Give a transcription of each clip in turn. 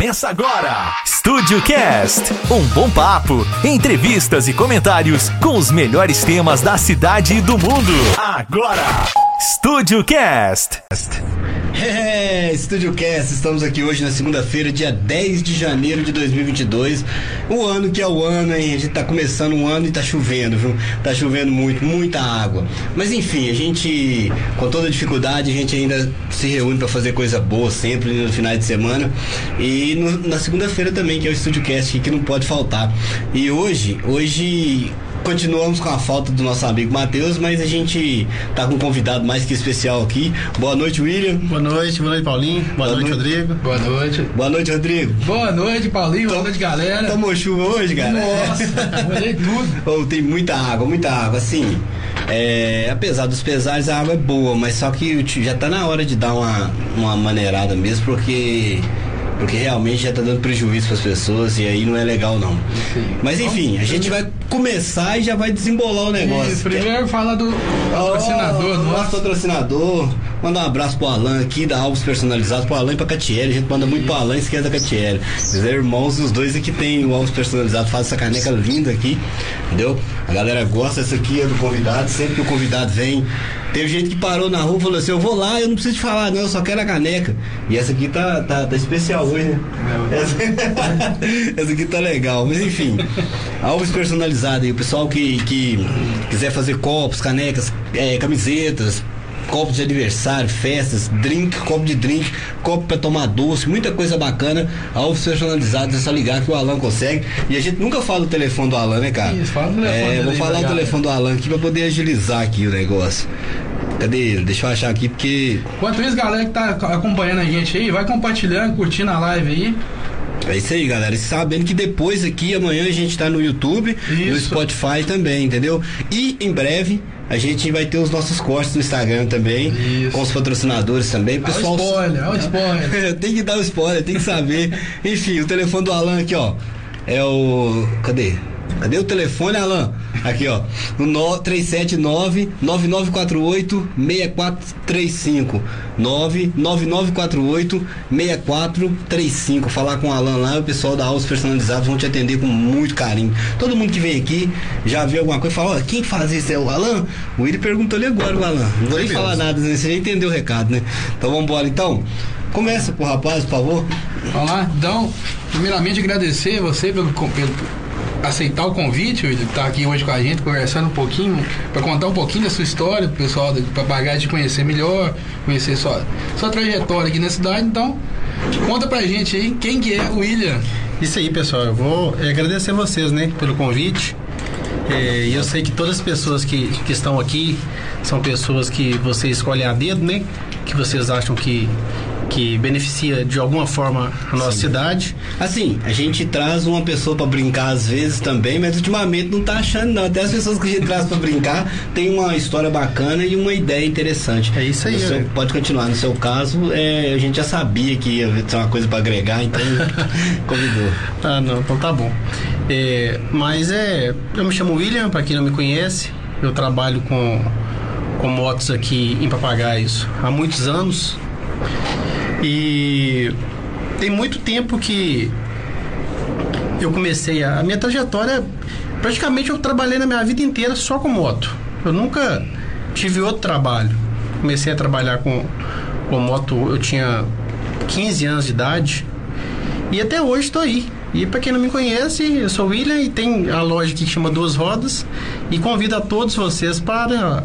Começa agora. Estúdio Cast. Um bom papo, entrevistas e comentários com os melhores temas da cidade e do mundo. Agora. Estúdio Cast. É, Estúdio Cast, estamos aqui hoje na segunda-feira, dia 10 de janeiro de 2022. O ano que é o ano, hein? A gente tá começando um ano e tá chovendo, viu? Tá chovendo muito, muita água. Mas enfim, a gente, com toda dificuldade, a gente ainda se reúne para fazer coisa boa sempre no final de semana. E no, na segunda-feira também, que é o Estúdio Cast, que não pode faltar. E hoje, hoje Continuamos com a falta do nosso amigo Matheus, mas a gente tá com um convidado mais que especial aqui. Boa noite, William. Boa noite, boa noite, Paulinho. Boa, boa noite, noite, Rodrigo. Boa noite. Boa noite, Rodrigo. Boa noite, Paulinho. Boa noite, galera. Tomou chuva hoje, cara? Nossa, molhei tudo. oh, tem muita água, muita água. Assim, é, apesar dos pesares, a água é boa, mas só que já tá na hora de dar uma, uma maneirada mesmo, porque porque realmente já está dando prejuízo para as pessoas e aí não é legal não. Sim. Mas enfim, a gente vai começar e já vai desembolar o negócio. Isso, primeiro fala do patrocinador, oh, nosso patrocinador. Manda um abraço pro Alan aqui da Alves Personalizados, pro Alan e pra Catiele. A gente manda muito pro Alan e esquerda da Catiele. Os irmãos, os dois aqui tem o Alves Personalizado, faz essa caneca linda aqui, entendeu? A galera gosta, essa aqui é do convidado, sempre que o convidado vem, Teve gente que parou na rua e falou assim: Eu vou lá, eu não preciso te falar, não, eu só quero a caneca. E essa aqui tá, tá, tá especial hoje, né? Essa, essa, aqui tá legal. Mas enfim, alvos personalizados aí. O pessoal que, que quiser fazer copos, canecas, é, camisetas, copos de aniversário, festas, drink, copo de drink, copo para tomar doce, muita coisa bacana, alvos personalizados, é só ligar que o Alan consegue. E a gente nunca fala o telefone do Alan, né, cara? Isso, fala o telefone. É, vou falar o telefone do Alan aqui para poder agilizar aqui o negócio. Cadê ele? Deixa eu achar aqui porque. Enquanto isso, galera que tá acompanhando a gente aí, vai compartilhando, curtindo a live aí. É isso aí, galera. E sabendo que depois aqui, amanhã a gente tá no YouTube, isso. no Spotify também, entendeu? E em breve a gente vai ter os nossos cortes no Instagram também, Isso. com os patrocinadores também. O pessoal... O spoiler, olha o spoiler. tem que dar o spoiler, tem que saber. Enfim, o telefone do Alan aqui, ó. É o. Cadê? Cadê o telefone, Alan? Aqui, ó. No 379 9948 6435. 99948 6435. Falar com o Alan lá, o pessoal da Aulas Personalizados vão te atender com muito carinho. Todo mundo que vem aqui já viu alguma coisa, fala, ó, quem faz isso é o Alan? O Willi perguntou ali agora, o Alan. Não vou nem falar nada, né? Você já entendeu o recado, né? Então vamos embora então. Começa pro rapaz, por favor. Vamos lá, então, primeiramente agradecer você pelo, pelo aceitar o convite, ele tá aqui hoje com a gente, conversando um pouquinho, para contar um pouquinho da sua história, pessoal do Papagaio te conhecer melhor, conhecer sua, sua trajetória aqui na cidade. Então, conta pra gente aí quem que é o William. Isso aí, pessoal. Eu vou agradecer vocês, né, pelo convite. É, eu sei que todas as pessoas que, que estão aqui são pessoas que vocês escolhem a dedo, né? Que vocês acham que que beneficia de alguma forma a nossa Sim. cidade. Assim, a gente traz uma pessoa para brincar às vezes também, mas ultimamente não tá achando não. Até as pessoas que a gente traz para brincar tem uma história bacana e uma ideia interessante. É isso aí. Seu, né? pode continuar. No seu caso, é, a gente já sabia que ia ter uma coisa para agregar, então convidou. Ah, não, então tá bom. É, mas é, eu me chamo William, para quem não me conhece, eu trabalho com com motos aqui em Papagaios há muitos anos. E tem muito tempo que eu comecei a, a minha trajetória. Praticamente eu trabalhei na minha vida inteira só com moto. Eu nunca tive outro trabalho. Comecei a trabalhar com, com moto, eu tinha 15 anos de idade. E até hoje estou aí. E para quem não me conhece, eu sou o William e tem a loja que chama Duas Rodas. E convido a todos vocês para,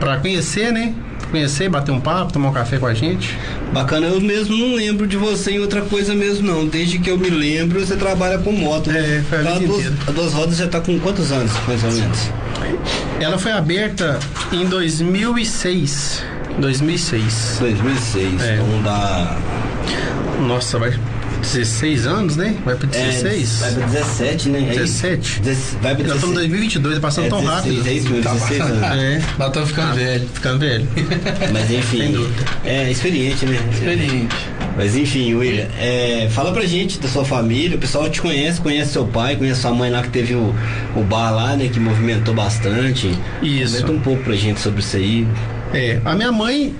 para conhecer, né? Conhecer, bater um papo, tomar um café com a gente. Bacana, eu mesmo não lembro de você em outra coisa mesmo não. Desde que eu me lembro, você trabalha com moto. É, foi a, tá, duas, a Duas Rodas já está com quantos anos, mais ou menos? Ela foi aberta em 2006. 2006. 2006, é. então dá... Nossa, vai 16 anos, né? Vai pra 16? É, vai pra 17, né? 17? vai pra 16. Nós estamos em 2022, tá passando é, tão 16, rápido. É isso mesmo, tá 16 anos. É, nós estamos ficando ah, velho. Ficando velho. Mas enfim, é experiente, né? Experiente. Mas enfim, William, é, fala pra gente da sua família, o pessoal te conhece, conhece seu pai, conhece sua mãe lá que teve o, o bar lá, né? Que movimentou bastante. Isso. Comenta um pouco pra gente sobre isso aí. É, a minha mãe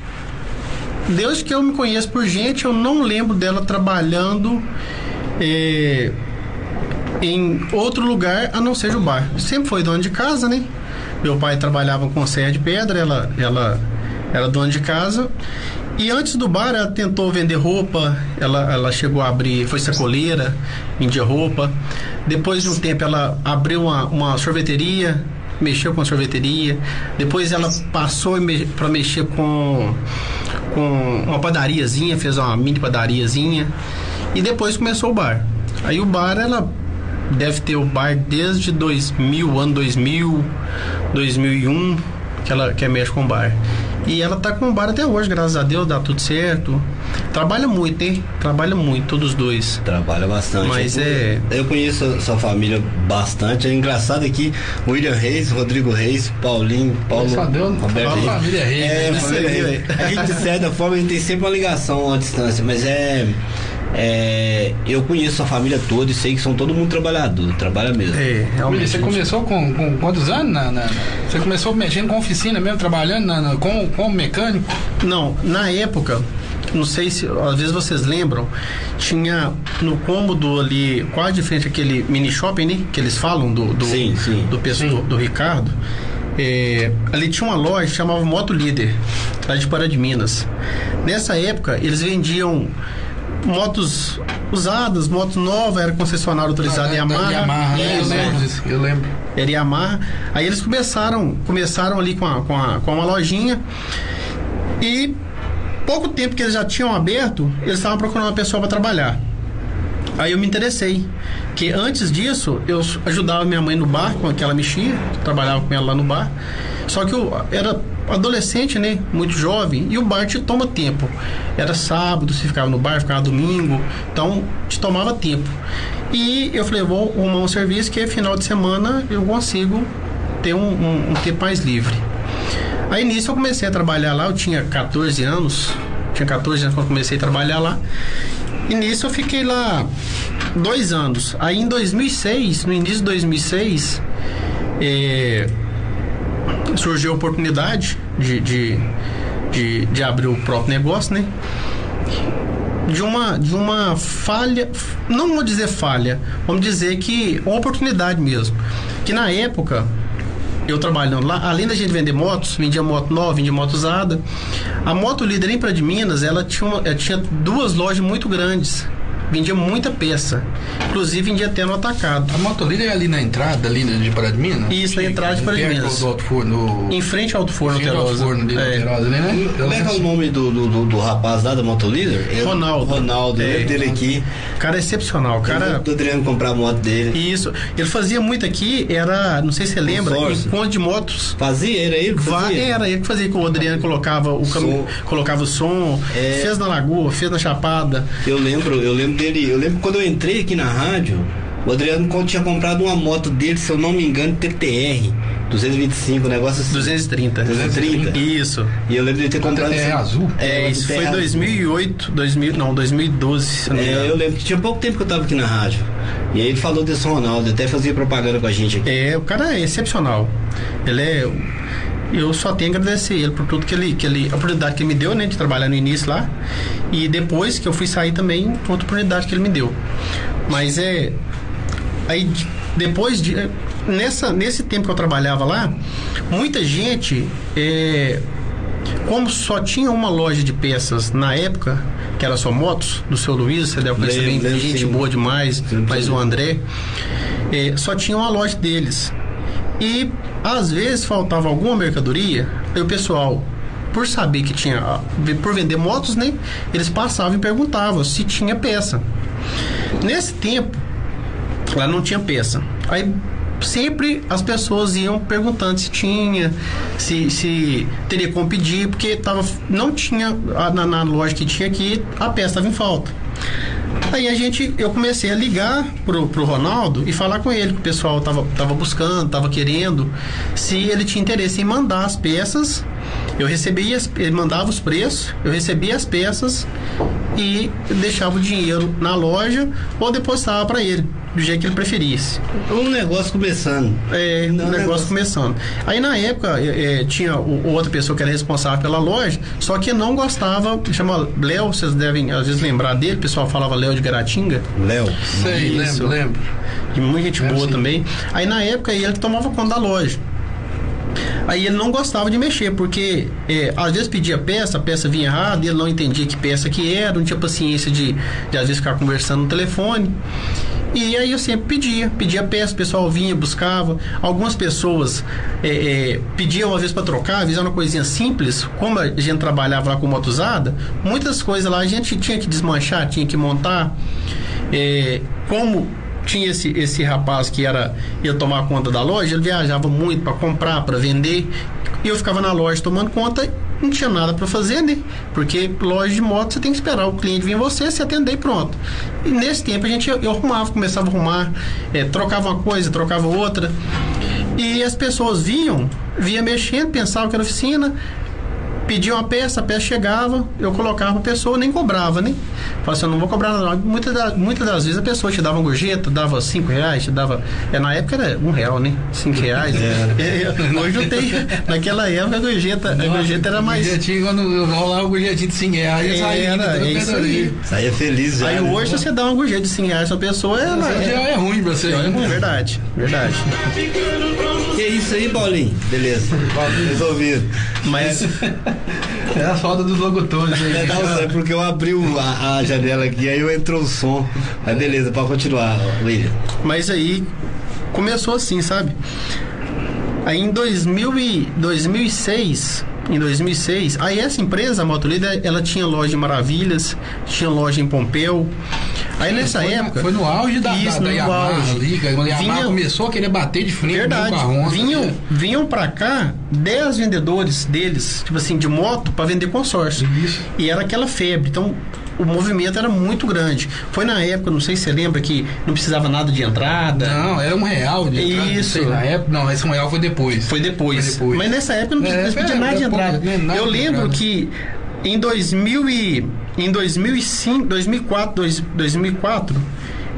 Desde que eu me conheço por gente, eu não lembro dela trabalhando é, em outro lugar a não ser o bar. Sempre foi dona de casa, né? Meu pai trabalhava com serra de pedra, ela, ela era dona de casa. E antes do bar, ela tentou vender roupa, ela, ela chegou a abrir, foi sacoleira, vendia roupa. Depois de um tempo, ela abriu uma, uma sorveteria, mexeu com a sorveteria. Depois, ela passou me, para mexer com, com uma padariazinha, fez uma mini padariazinha. E depois começou o bar. Aí o bar, ela deve ter o bar desde 2000, ano 2000, 2001, que ela quer mexe com o bar. E ela tá com o bar até hoje, graças a Deus, dá tudo certo. Trabalha muito, hein? Trabalha muito, todos os dois. Trabalha bastante. Mas eu, é. Eu conheço a sua família bastante. É engraçado aqui, William Reis, Rodrigo Reis, Paulinho, Paulo. Só deu Roberto a Reis. família Reis, É, né? a família Reis. A gente, de certa forma, a gente tem sempre uma ligação à distância, mas é. é, eu conheço a família toda e sei que são todo mundo trabalhador, trabalha mesmo. É, realmente. você começou com, com quantos anos? Na, na- você começou mexendo com oficina mesmo, trabalhando na- na- com, com mecânico? Não, na época, não sei se às vezes vocês lembram, tinha no cômodo ali, quase de frente aquele mini shopping, né? Que eles falam do do, Sim, sim. do, pessoal- do, do Ricardo. É, ali tinha uma loja que chamava Moto Líder, lá de Pará de Minas. Nessa época, eles vendiam motos usadas, motos novas, era concessionário autorizado Da- da Yamaha. Yamaha, né? Eu lembro disso, eu lembro. era Yamaha. Aí eles começaram, começaram ali com, a, com, a, com uma lojinha e pouco tempo que eles já tinham aberto, eles estavam procurando uma pessoa para trabalhar. Aí eu me interessei, que antes disso eu ajudava minha mãe no bar com que ela mexia, trabalhava com ela lá no bar. Só que eu era adolescente, né, muito jovem, e o bar te toma tempo. Era sábado, você ficava no bar, ficava domingo, então te tomava tempo. E eu falei, vou arrumar um serviço que final de semana eu consigo ter um, um, um tempo mais livre. Aí nisso eu comecei a trabalhar lá, eu tinha 14 anos, tinha 14 anos quando comecei a trabalhar lá. E nisso eu fiquei lá dois anos. Aí em 2006, no início de 2006, eh, surgiu a oportunidade de, de, de, de abrir o próprio negócio, né? De uma, de uma falha, não vou dizer falha, vamos dizer que uma oportunidade mesmo. Que na época, eu trabalhando lá, além da gente vender motos, vendia moto nova, vendia moto usada. A Moto Líder em Praia de Minas, ela tinha, uma- ela tinha duas lojas muito grandes. Vendia muita peça. Inclusive vendia até no atacado. A motolíder é ali na entrada ali de Pará de Minas? Isso, na entrada de Pará de Minas. do Alto Forno. Em frente ao Alto Forno frente ao Alto Terosa. Forno ali, É. Ali, né? Eu Como é que é o nome do, do, do, do rapaz lá da Motolíder? Ronaldo. Ronaldo, eu É. lembro dele aqui. Cara excepcional. Cara. Do Adriano comprar a moto dele. Isso. Ele fazia muito aqui, era, não sei se você lembra, encontro de motos. Fazia, era ele que fazia? Era ele que fazia com o Adriano colocava o cam... Som. colocava o som, É. fez na lagoa, fez na chapada. Eu lembro, eu lembro dele, eu lembro quando eu entrei aqui na rádio, o Adriano tinha comprado uma moto dele, se eu não me engano, TTR 225, um negócio assim. 230. 230. Isso. E eu lembro de ter comprado. É esse- azul? É, uma isso foi azul. 2008, 2000, não, 2012, se eu não É, eu lembro que tinha pouco tempo que eu tava aqui na rádio. E aí ele falou desse Ronaldo, até fazia propaganda com a gente aqui. É, o cara é excepcional. Ele é. Eu só tenho a agradecer ele por tudo que ele, que ele. A oportunidade que ele me deu, né? De trabalhar no início lá. E depois que eu fui sair também, outra oportunidade que ele me deu. Mas é. Aí de- depois de. Nessa, nesse tempo que eu trabalhava lá, muita gente. É, como só tinha uma loja de peças na época, que era só motos, do seu Luiz, você deve conhecer bem, gente sim. boa demais, Sim, mas sim. o André, é, só tinha uma loja deles. E às vezes faltava alguma mercadoria, aí o pessoal, por saber que tinha, ah, por vender motos, né? Eles passavam e perguntavam se tinha peça. Nesse tempo, lá não tinha peça. Aí sempre as pessoas iam perguntando se tinha, se, se teria como pedir, porque tava, não tinha ah, na, na loja que tinha aqui, a peça estava em falta. Aí a gente, eu comecei a ligar pro, pro Ronaldo e falar com ele que o pessoal tava, tava buscando, tava querendo, se ele tinha interesse em mandar as peças. Eu recebia, ele mandava os preços, eu recebia as peças e deixava o dinheiro na loja ou depositava para ele, do jeito que ele preferisse. Um negócio começando. É, Não, o negócio negócio- começando. Aí na época é, é, tinha o- outra pessoa que era responsável pela loja, só que não gostava, chama Léo, vocês devem às vezes lembrar dele, o pessoal falava Léo de Garatinga, Léo. Sei, Isso. lembro, lembro. e muita gente Lembro, boa sim. também. Aí na época ele tomava conta da loja. Aí ele não gostava de mexer, porque é, às vezes pedia peça, a peça vinha errada, ele não entendia que peça que era, não tinha paciência de, de às vezes ficar conversando no telefone. E aí eu sempre pedia, pedia peça, o pessoal vinha, buscava. Algumas pessoas é, é, pediam às vezes para trocar, às vezes era uma coisinha simples. Como a gente trabalhava lá com moto usada, muitas coisas lá a gente tinha que desmanchar, tinha que montar. É, como tinha esse, esse rapaz que era ia tomar conta da loja, ele viajava muito para comprar, para vender. E eu ficava na loja tomando conta, não tinha nada para fazer, né? Porque loja de moto você tem que esperar o cliente vir em você, se atender e pronto. E nesse tempo a gente eu, arrumava, começava a arrumar, é, trocava uma coisa, trocava outra. E as pessoas vinham, vinha mexendo, pensavam que era oficina, pediam a peça, a peça chegava, eu colocava a pessoa, nem cobrava, né? Falava assim, eu não vou cobrar nada. Muitas das, muitas das vezes a pessoa te dava uma gorjeta, dava cinco reais, te dava. É, na época era um real, né? Cinco reais. É, hoje não tem. Naquela época a gorjeta, a gorjeta era mais. Gorjetinho, quando rolava o gorjetinho de 5 reais, É, eu saía era, é isso aí. Saía feliz já. Aí né? hoje você dá uma gorjeta de 5 reais pra pessoa, ela é. é ruim pra você. É verdade, verdade. Que isso aí, Paulinho? Beleza. Resolvido. Mas É a falta dos locutores aí. É, não, é porque eu abri o- a, a janela aqui, aí eu entrou o som. Mas beleza, pode continuar, William. Mas aí começou assim, sabe? Aí em 2000 e 2006, em 2006, aí essa empresa, a Motolida, ela tinha loja em Maravilhas, tinha loja em Pompeu. Aí nessa foi, época, Foi no auge da, Isso, da, da Yamaha auge. quando a Yamaha Vinha- começou a querer bater de frente verdade, com a Honda. vinham, vinham pra cá 10 vendedores deles, tipo assim, de moto para vender consórcio. Isso. E era aquela febre. Então, o movimento era muito grande. Foi na época, não sei se você lembra, que não precisava nada de entrada. Não, era um real de entrada, não Isso. sei, na época, não, esse um real foi depois. Foi depois. Foi depois. Mas nessa época não É, precisava pedir é, nada de é pouco, entrada. né, nada Eu lembro entrada. que em 2000 e, em 2005, 2004, dois- 2004,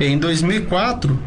em 2004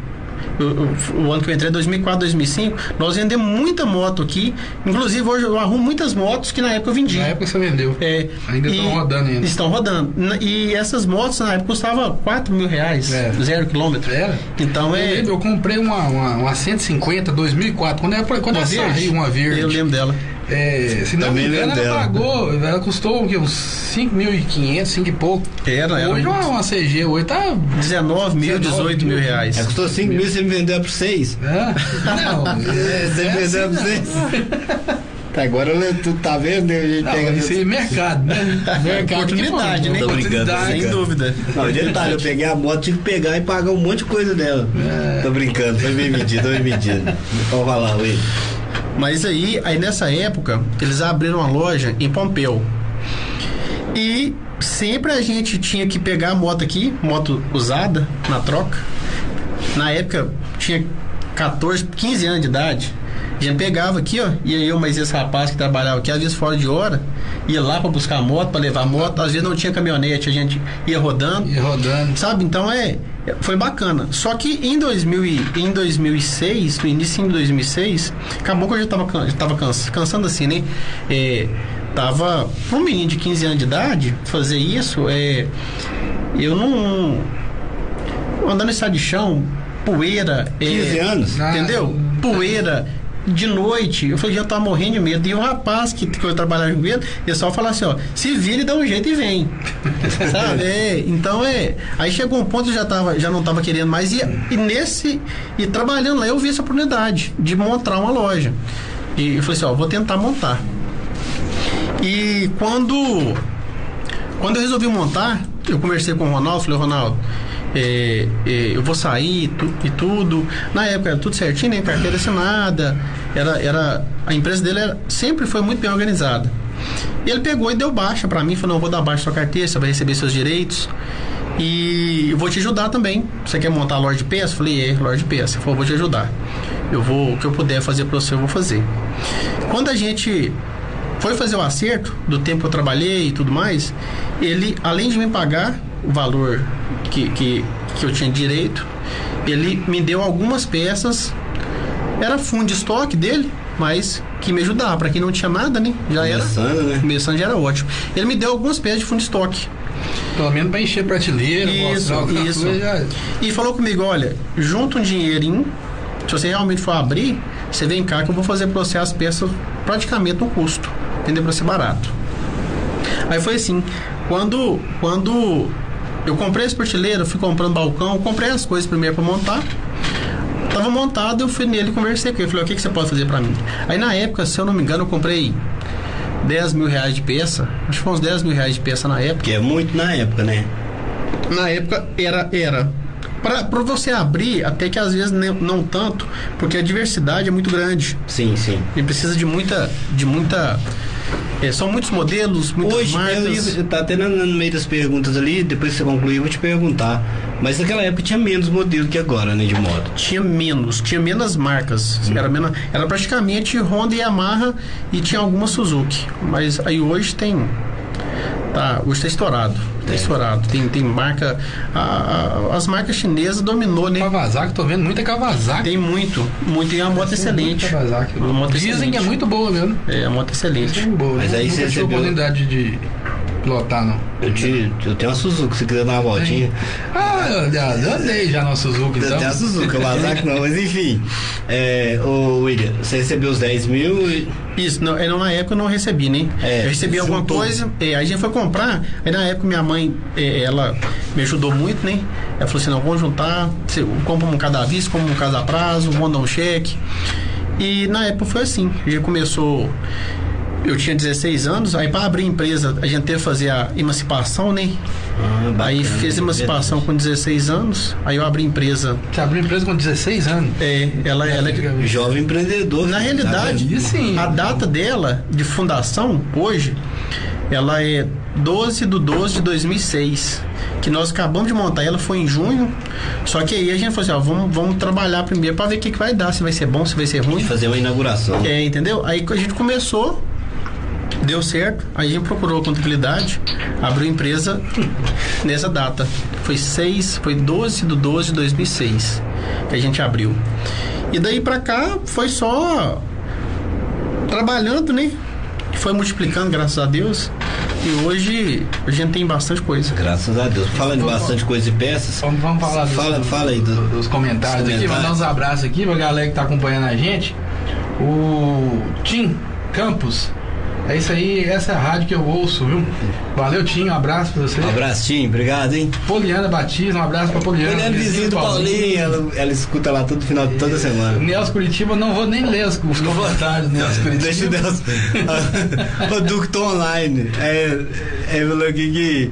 o, o- ano que eu entrei, 2004, 2005, nós vendemos muita moto aqui. Inclusive, hoje eu arrumo muitas motos que na época eu vendi. Na época você vendeu. É, Ainda estão rodando ainda. Estão rodando. E essas motos na época custavam 4 mil reais, É. zero quilômetro. Era? Então Eu, é. lembro, eu comprei uma, uma, uma 150 2004, quando, era, quando Uma ela verde? saiu, uma verde. Eu lembro dela. É, se não Também me engano, ela pagou, ela custou o quê? uns 5.500, 5 e pouco. Era, era Hoje muito. uma, uma CG hoje tá. 19 mil, 19 18 mil reais. É, custou 5 mil, você me vendeu por 6. É? Não, é, Você é me vendeu assim, por não. 6. Agora eu- tu tá vendo? A gente Não, pega isso aí é mercado, né? Mercado Oportunidade, que né? Tô brincando, tô Oportunidade. Sem dúvida. Não, detalhe, eu peguei a moto, tive que pegar e pagar um monte de coisa dela. Tô brincando, foi bem medido, foi bem medido. Pode falar, Will. Mas aí, aí nessa época, eles abriram uma loja em Pompeu. E sempre a gente tinha que pegar a moto aqui, moto usada, na troca. Na época, tinha 14, 15 anos de idade. A gente pegava aqui, ó, e aí eu, mas esse rapaz que trabalhava aqui, às vezes fora de hora, ia lá pra buscar a moto, pra levar a moto, às vezes não tinha caminhonete, a gente ia rodando. E rodando. Sabe? Então é foi bacana. Só que em 2000 e, em 2006, no início de 2006, acabou que eu já tava, can- já tava cansa- cansando assim, né? É, tava um menino de 15 anos de idade fazer isso, é eu não andando em estrada de chão, poeira, é, 15 anos? Ah, entendeu? Poeira de noite, eu falei, já tava morrendo de medo. E o rapaz que, que eu trabalhava com ele, ele só falava assim, ó, se vira e dá um jeito e vem. Sabe? É, então é. Aí chegou um ponto que eu já, tava, já não tava querendo mais. E, e nesse. E trabalhando lá, eu vi essa oportunidade de montar uma loja. E eu falei assim, ó, vou tentar montar. E quando. Quando eu resolvi montar, eu conversei com o Ronaldo, falei, Ronaldo, é, é, eu vou sair e tu- e tudo. Na época era tudo certinho, né? Carteira assinada. Era, era, a empresa dele era- sempre foi muito bem organizada. E ele pegou e deu baixa pra mim, falou, não, vou dar baixa sua carteira, você vai receber seus direitos. E eu vou te ajudar também. Você quer montar a loja de peça? Falei, é, loja de peça. Ele falou, vou te ajudar. Eu vou, o que eu puder fazer pra você, eu vou fazer. Quando a gente foi fazer o acerto do tempo que eu trabalhei e tudo mais, ele, além de me pagar o valor que, que, que eu tinha direito, ele me deu algumas peças. Era fundo de estoque dele, mas que me ajudava. Para quem não tinha nada, né? Já Começando, era. né? Começando já era ótimo. Ele me deu algumas peças de fundo de estoque. Pelo menos pra encher prateleira, Isso, mostrar isso. coisa, E falou comigo, olha, junta um dinheirinho, se você realmente for abrir, você vem cá que eu vou fazer pra você as peças praticamente no custo, entendeu? Pra ser barato. Aí foi assim, quando, quando eu comprei esse prateleira, fui comprando balcão, comprei as coisas primeiro pra montar, tava montado, eu fui nele e conversei com ele, falei, o que, que você pode fazer pra mim? Aí na época, se eu não me engano, eu comprei 10 mil reais de peça, acho que foi uns 10 mil reais de peça na época. Que é muito na época, né? Na época era era para para você abrir até que às vezes nem- não tanto, porque a diversidade é muito grande. Sim, sim. E precisa de muita de muita é, são muitos modelos, muitas Hoje, eu marcas. ia, tá até no, no meio das perguntas ali, depois que você concluir, eu vou te perguntar. Mas naquela época tinha menos modelo que agora, né, de moto. Tinha menos, tinha menos marcas. Era, menos, era praticamente Honda e Yamaha e tinha alguma Suzuki. Mas aí hoje tem. Tá, hoje tá estourado. Tá É. estourado. Tem, tem marca. a- a- as marcas chinesas dominou, né? Kawasaki, tô vendo muita Kawasaki. Tem muito, muito. E é uma moto excelente. Kawasaki. Uma moto Dizem excelente. que é muito boa mesmo. É uma moto excelente. Dizem boa. Mas aí você recebeu- oportunidade de pilotar, não. Eu, te, eu tenho uma Suzuki, se quiser dar uma voltinha. Ah, eu, já- eu andei já no Suzuki, Eu então. tenho a Suzuki, o Kawasaki não, mas enfim. É, ô William, você recebeu os 10 mil e. Isso, não, é, não, na época eu não recebi, né? É, eu recebi alguma juntou. coisa, é, aí a gente foi comprar, aí na época minha mãe, é, ela me ajudou muito, né? Ela falou assim, não, vamos juntar, você compra um cada vista, compra um cada prazo, vamos dar um cheque. E na época foi assim, a gente começou, eu tinha 16 anos, aí para abrir empresa a gente teve que fazer a emancipação, né? Ah, bacana, aí fiz é emancipação com 16 anos, aí eu abri empresa, Você abriu empresa com 16 anos. é, ela, ela é Jovem empreendedor. na tá realidade, sim. a data dela de fundação, hoje, ela é 12 de 12 de 2006. Que nós acabamos de montar, ela foi em junho. Só que aí a gente falou assim: ó, vamos, vamos trabalhar primeiro para ver o que, que vai dar, se vai ser bom, se vai ser ruim. fazer uma inauguração. É, entendeu? Aí a gente começou, deu certo, aí a gente procurou a contabilidade, abriu empresa nessa data. Foi 6, foi 12 de 12 de 2006 que a gente abriu. E daí pra cá foi só trabalhando, né? Foi multiplicando, graças a Deus. E hoje a gente tem bastante coisa. Graças a Deus. Falando de bastante coisa e peças. Vamos, vamos falar dos, Fala- fala aí do- dos comentários dos aqui, comentários. mandar uns abraços aqui pra galera que tá acompanhando a gente. O Tim Campos. É isso aí, essa é a rádio que eu ouço, viu? Valeu, Tim, um abraço pra você. Um abracinho, obrigado, hein? Poliana Batista, um abraço pra Poliana. Ele é vizinho do Paulinho, ela, ela escuta lá todo final, toda semana. Nelson Curitiba, não vou nem ler os, os comentários Nelson Curitiba. Deixa o Deus. o Ducto Online. É, é falou aqui que.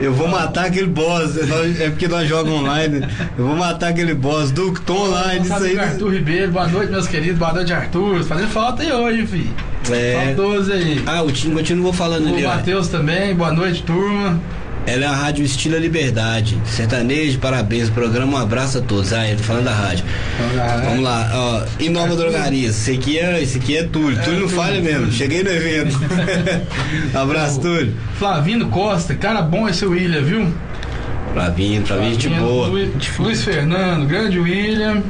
Eu vou matar aquele boss. Nós- É porque nós jogamos online. Eu vou matar aquele boss. Ducto Online, isso aí. Arthur Ribeiro, boa noite, meus queridos. Boa noite, Arthur. Fazendo falta aí hoje, filho. É. Faltoso aí. Ah, o time continuou falando O ali, ó. Matheus também, boa noite, turma. Ela é a rádio Estilo Liberdade. Sertanejo, parabéns. Programa, um abraço a todos. Ah, ele falando da rádio. Vamos lá, ó. Em Nova Drogaria. Esse aqui é, esse aqui é Túlio. Túlio não falha mesmo. Cheguei no evento. abraço, Túlio. Flavino Costa, cara bom esse William, viu? Flavinho, Flavinho, Flavinho, boa. Lu- Luiz Fernando, grande William.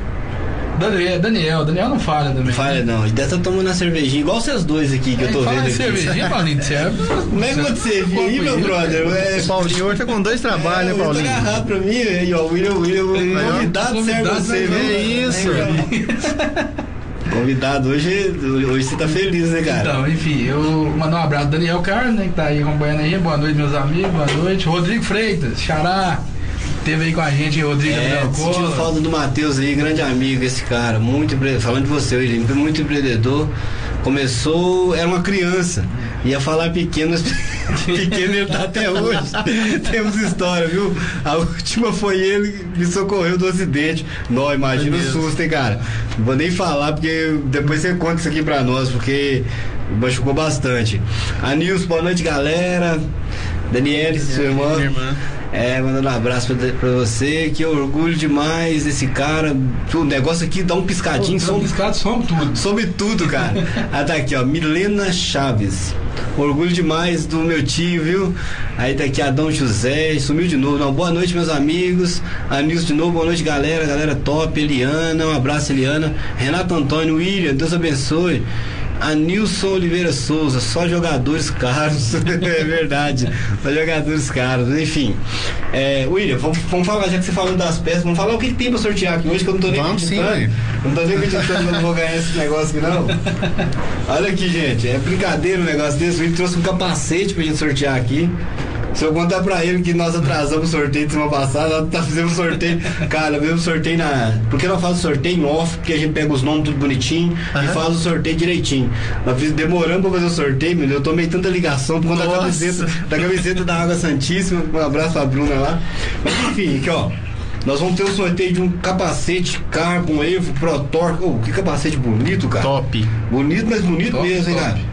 Daniel, Daniel, Daniel não falha também. Não falha não. E deve estar tomando uma cervejinha, igual vocês dois aqui que eu tô Fala vendo aqui. cervejinha, Paulinho, você é... Como é que você viu aí, meu brother? É, Paulinho hoje tá com dois trabalhos, né, é, Paulinho? agarrar pra mim, aí, ó, William, William, convidado serve convidado você, serve viu? isso. É. Convidado, hoje, hoje você tá feliz, né, cara? Então, enfim, eu mandar um abraço pro Daniel Carlos, né, que tá aí acompanhando aí. Boa noite, meus amigos, boa noite. Rodrigo Freitas, Xará, teve aí com a gente, Rodrigo É, Cola. falta do Matheus aí, grande amigo esse cara, muito falando de você, William, muito empreendedor. Começou, era uma criança, ia falar pequeno, mas pequeno ele tá até hoje. Temos história, viu? A última foi ele que me socorreu do acidente. Nó, imagina o susto, hein, cara? Não vou nem falar, porque depois você conta isso aqui pra nós, porque machucou bastante. A Nilson, boa noite, galera. Daniele, sua irmã. Minha irmã. É, mandando um abraço pra, pra você, que orgulho demais desse cara. O negócio aqui dá um piscadinho, Pô, some, piscado, some tudo. some tudo, cara. ah, tá aqui, ó, Milena Chaves. Orgulho demais do meu tio, viu? Aí tá aqui Adão José, sumiu de novo. Não, boa noite, meus amigos. A Nilson de novo, boa noite, galera. Galera top, Eliana, um abraço, Eliana. Renato Antônio, William, Deus abençoe. A Nilson Oliveira Souza, só jogadores caros. é verdade, só jogadores caros. Enfim, é, William, vamos, vamos, falar, já que você falou das peças, vamos falar o que, tem pra sortear aqui hoje, que eu não tô nem vamos acreditando. Sim, não tô nem acreditando que eu não vou ganhar esse negócio aqui, não. Olha aqui, gente, é brincadeira um negócio desse. O William trouxe um capacete pra gente sortear aqui. Se eu contar pra ele que nós atrasamos o sorteio de semana passada, nós tá fazendo sorteio. Cara, mesmo sorteio na. Porque nós fazemos sorteio em off, porque a gente pega os nomes tudo bonitinho uhum. e faz o sorteio direitinho. Nós demoramos pra fazer o sorteio, meu, eu tomei tanta ligação por conta da camiseta, da camiseta da Água Santíssima. Um abraço pra Bruna lá. Mas enfim, aqui ó. Nós vamos ter o um sorteio de um capacete Carbon Evo Pro Torque. Oh, que capacete bonito, cara. Top. Bonito, mas bonito top, mesmo, hein, top. cara.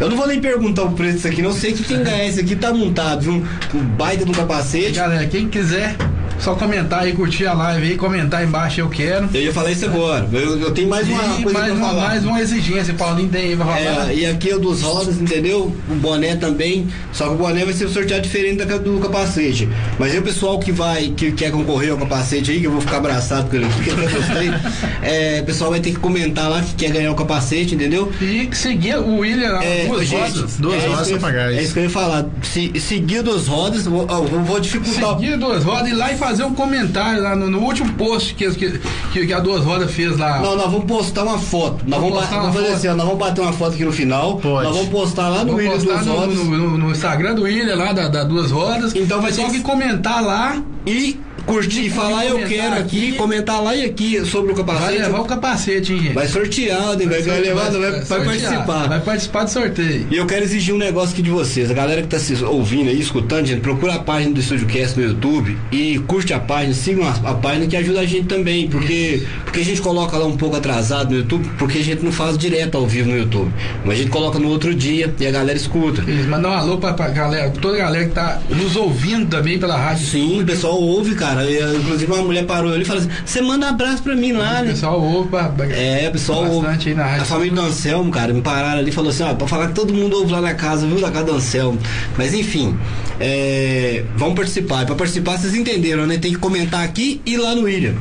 Eu não vou nem perguntar o preço disso aqui, não sei que quem ganhar esse aqui tá montado, viu? Um baita de um capacete. Galera, quem quiser, só comentar aí, curtir a live aí, comentar embaixo, eu quero. Eu ia falar isso agora. Eu, eu tenho mais uma e coisa mais pra uma, falar. mais uma exigência, Paulinho tem aí pra falar. É, e aqui é o dos rodas, entendeu? O boné também. Só que o boné vai ser sorteado diferente da, do capacete. Mas aí o pessoal que vai, que quer concorrer ao capacete aí, que eu vou ficar abraçado com ele aqui, que eu gostei. é, o pessoal vai ter que comentar lá que quer ganhar o capacete, entendeu? E seguir o William lá, É, duas gente, rodas. duas é rodas isso que eu- pra pagar É isso. que eu ia falar. Se, seguir duas rodas, vou, ó, vou, vou dificultar. Seguir duas rodas e ir lá e fazer um comentário lá no, no último post que, que, que, a duas rodas fez lá. Não, nós vamos postar uma foto. Nós Vamos vamos, postar vamos fazer assim, nós vamos bater uma foto aqui no final. Pode. Nós vamos postar lá no William Duas no, Rodas. no, no- no Instagram do William lá, da, da Duas Rodas. Então vai Só ter que que- comentar lá E curtir e falar eu quero aqui, aqui. comentar lá e aqui sobre o vai capacete. levar o capacete, hein, gente? Vai sortear, né? vai, vai levar, vai, vai, sortear, participar. Vai participar do sorteio. E eu quero exigir um negócio aqui de vocês. A galera que tá se ouvindo aí, escutando, gente, procura a página do Estúdio Cast no YouTube e curte a página, sigam a, a página que ajuda a gente também. Porque, porque a gente coloca lá um pouco atrasado no YouTube, porque a gente não faz direto ao vivo no YouTube. Mas a gente coloca no outro dia e a galera escuta. Isso, Mandar um alô pra, pra galera, toda a galera que tá nos ouvindo também pela rádio. Sim, o pessoal ouve, cara. E, inclusive uma mulher parou ali e falou assim: você manda um abraço pra mim lá, O né? pessoal ouve É, o pessoal ouve. bastante aí na rádio. A família do Anselmo, cara, me pararam ali e falou assim, ó, pra falar que todo mundo ouve lá na casa, viu, da casa do Anselmo. Mas enfim, é, vamos participar. E pra participar, vocês entenderam, né? Tem que comentar aqui e lá no William.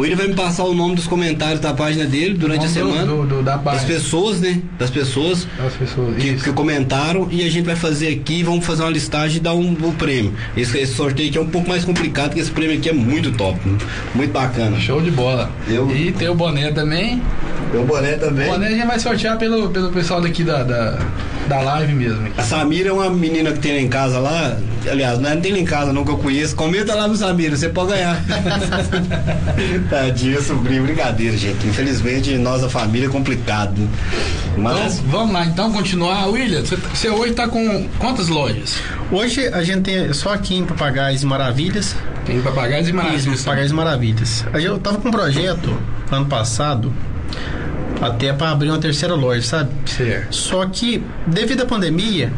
O William vai me passar o nome dos comentários da página dele durante a semana. do- do- da das pessoas, né? Das pessoas As pessoas. que, que comentaram e a gente vai fazer aqui, vamos fazer uma listagem e dar um, o prêmio. Esse, esse sorteio aqui é um pouco mais complicado, porque esse prêmio aqui é muito top, né? muito bacana. Show de bola. Eu- E tem o boné também. Tem o boné também. O boné a gente vai sortear pelo, pelo pessoal daqui da, da, da live mesmo. aqui. A Samira é uma menina que tem lá em casa lá. Aliás, não, é- não tem lá em casa, não que eu conheço. Comenta lá no Samira, você pode ganhar. Tadinha, sobrinho, brincadeira, gente. Infelizmente, nossa família é complicado. Mas. Então, vamos lá, então, continuar. William, você, hoje tá com quantas lojas? Hoje a gente tem só aqui em Papagaios e Maravilhas. Tem papagaios e Isso, maravilhas. Papagaios e Maravilhas. A gente- Eu tava com um projeto ano passado até para abrir uma terceira loja, sabe? Certo. Só que devido à pandemia,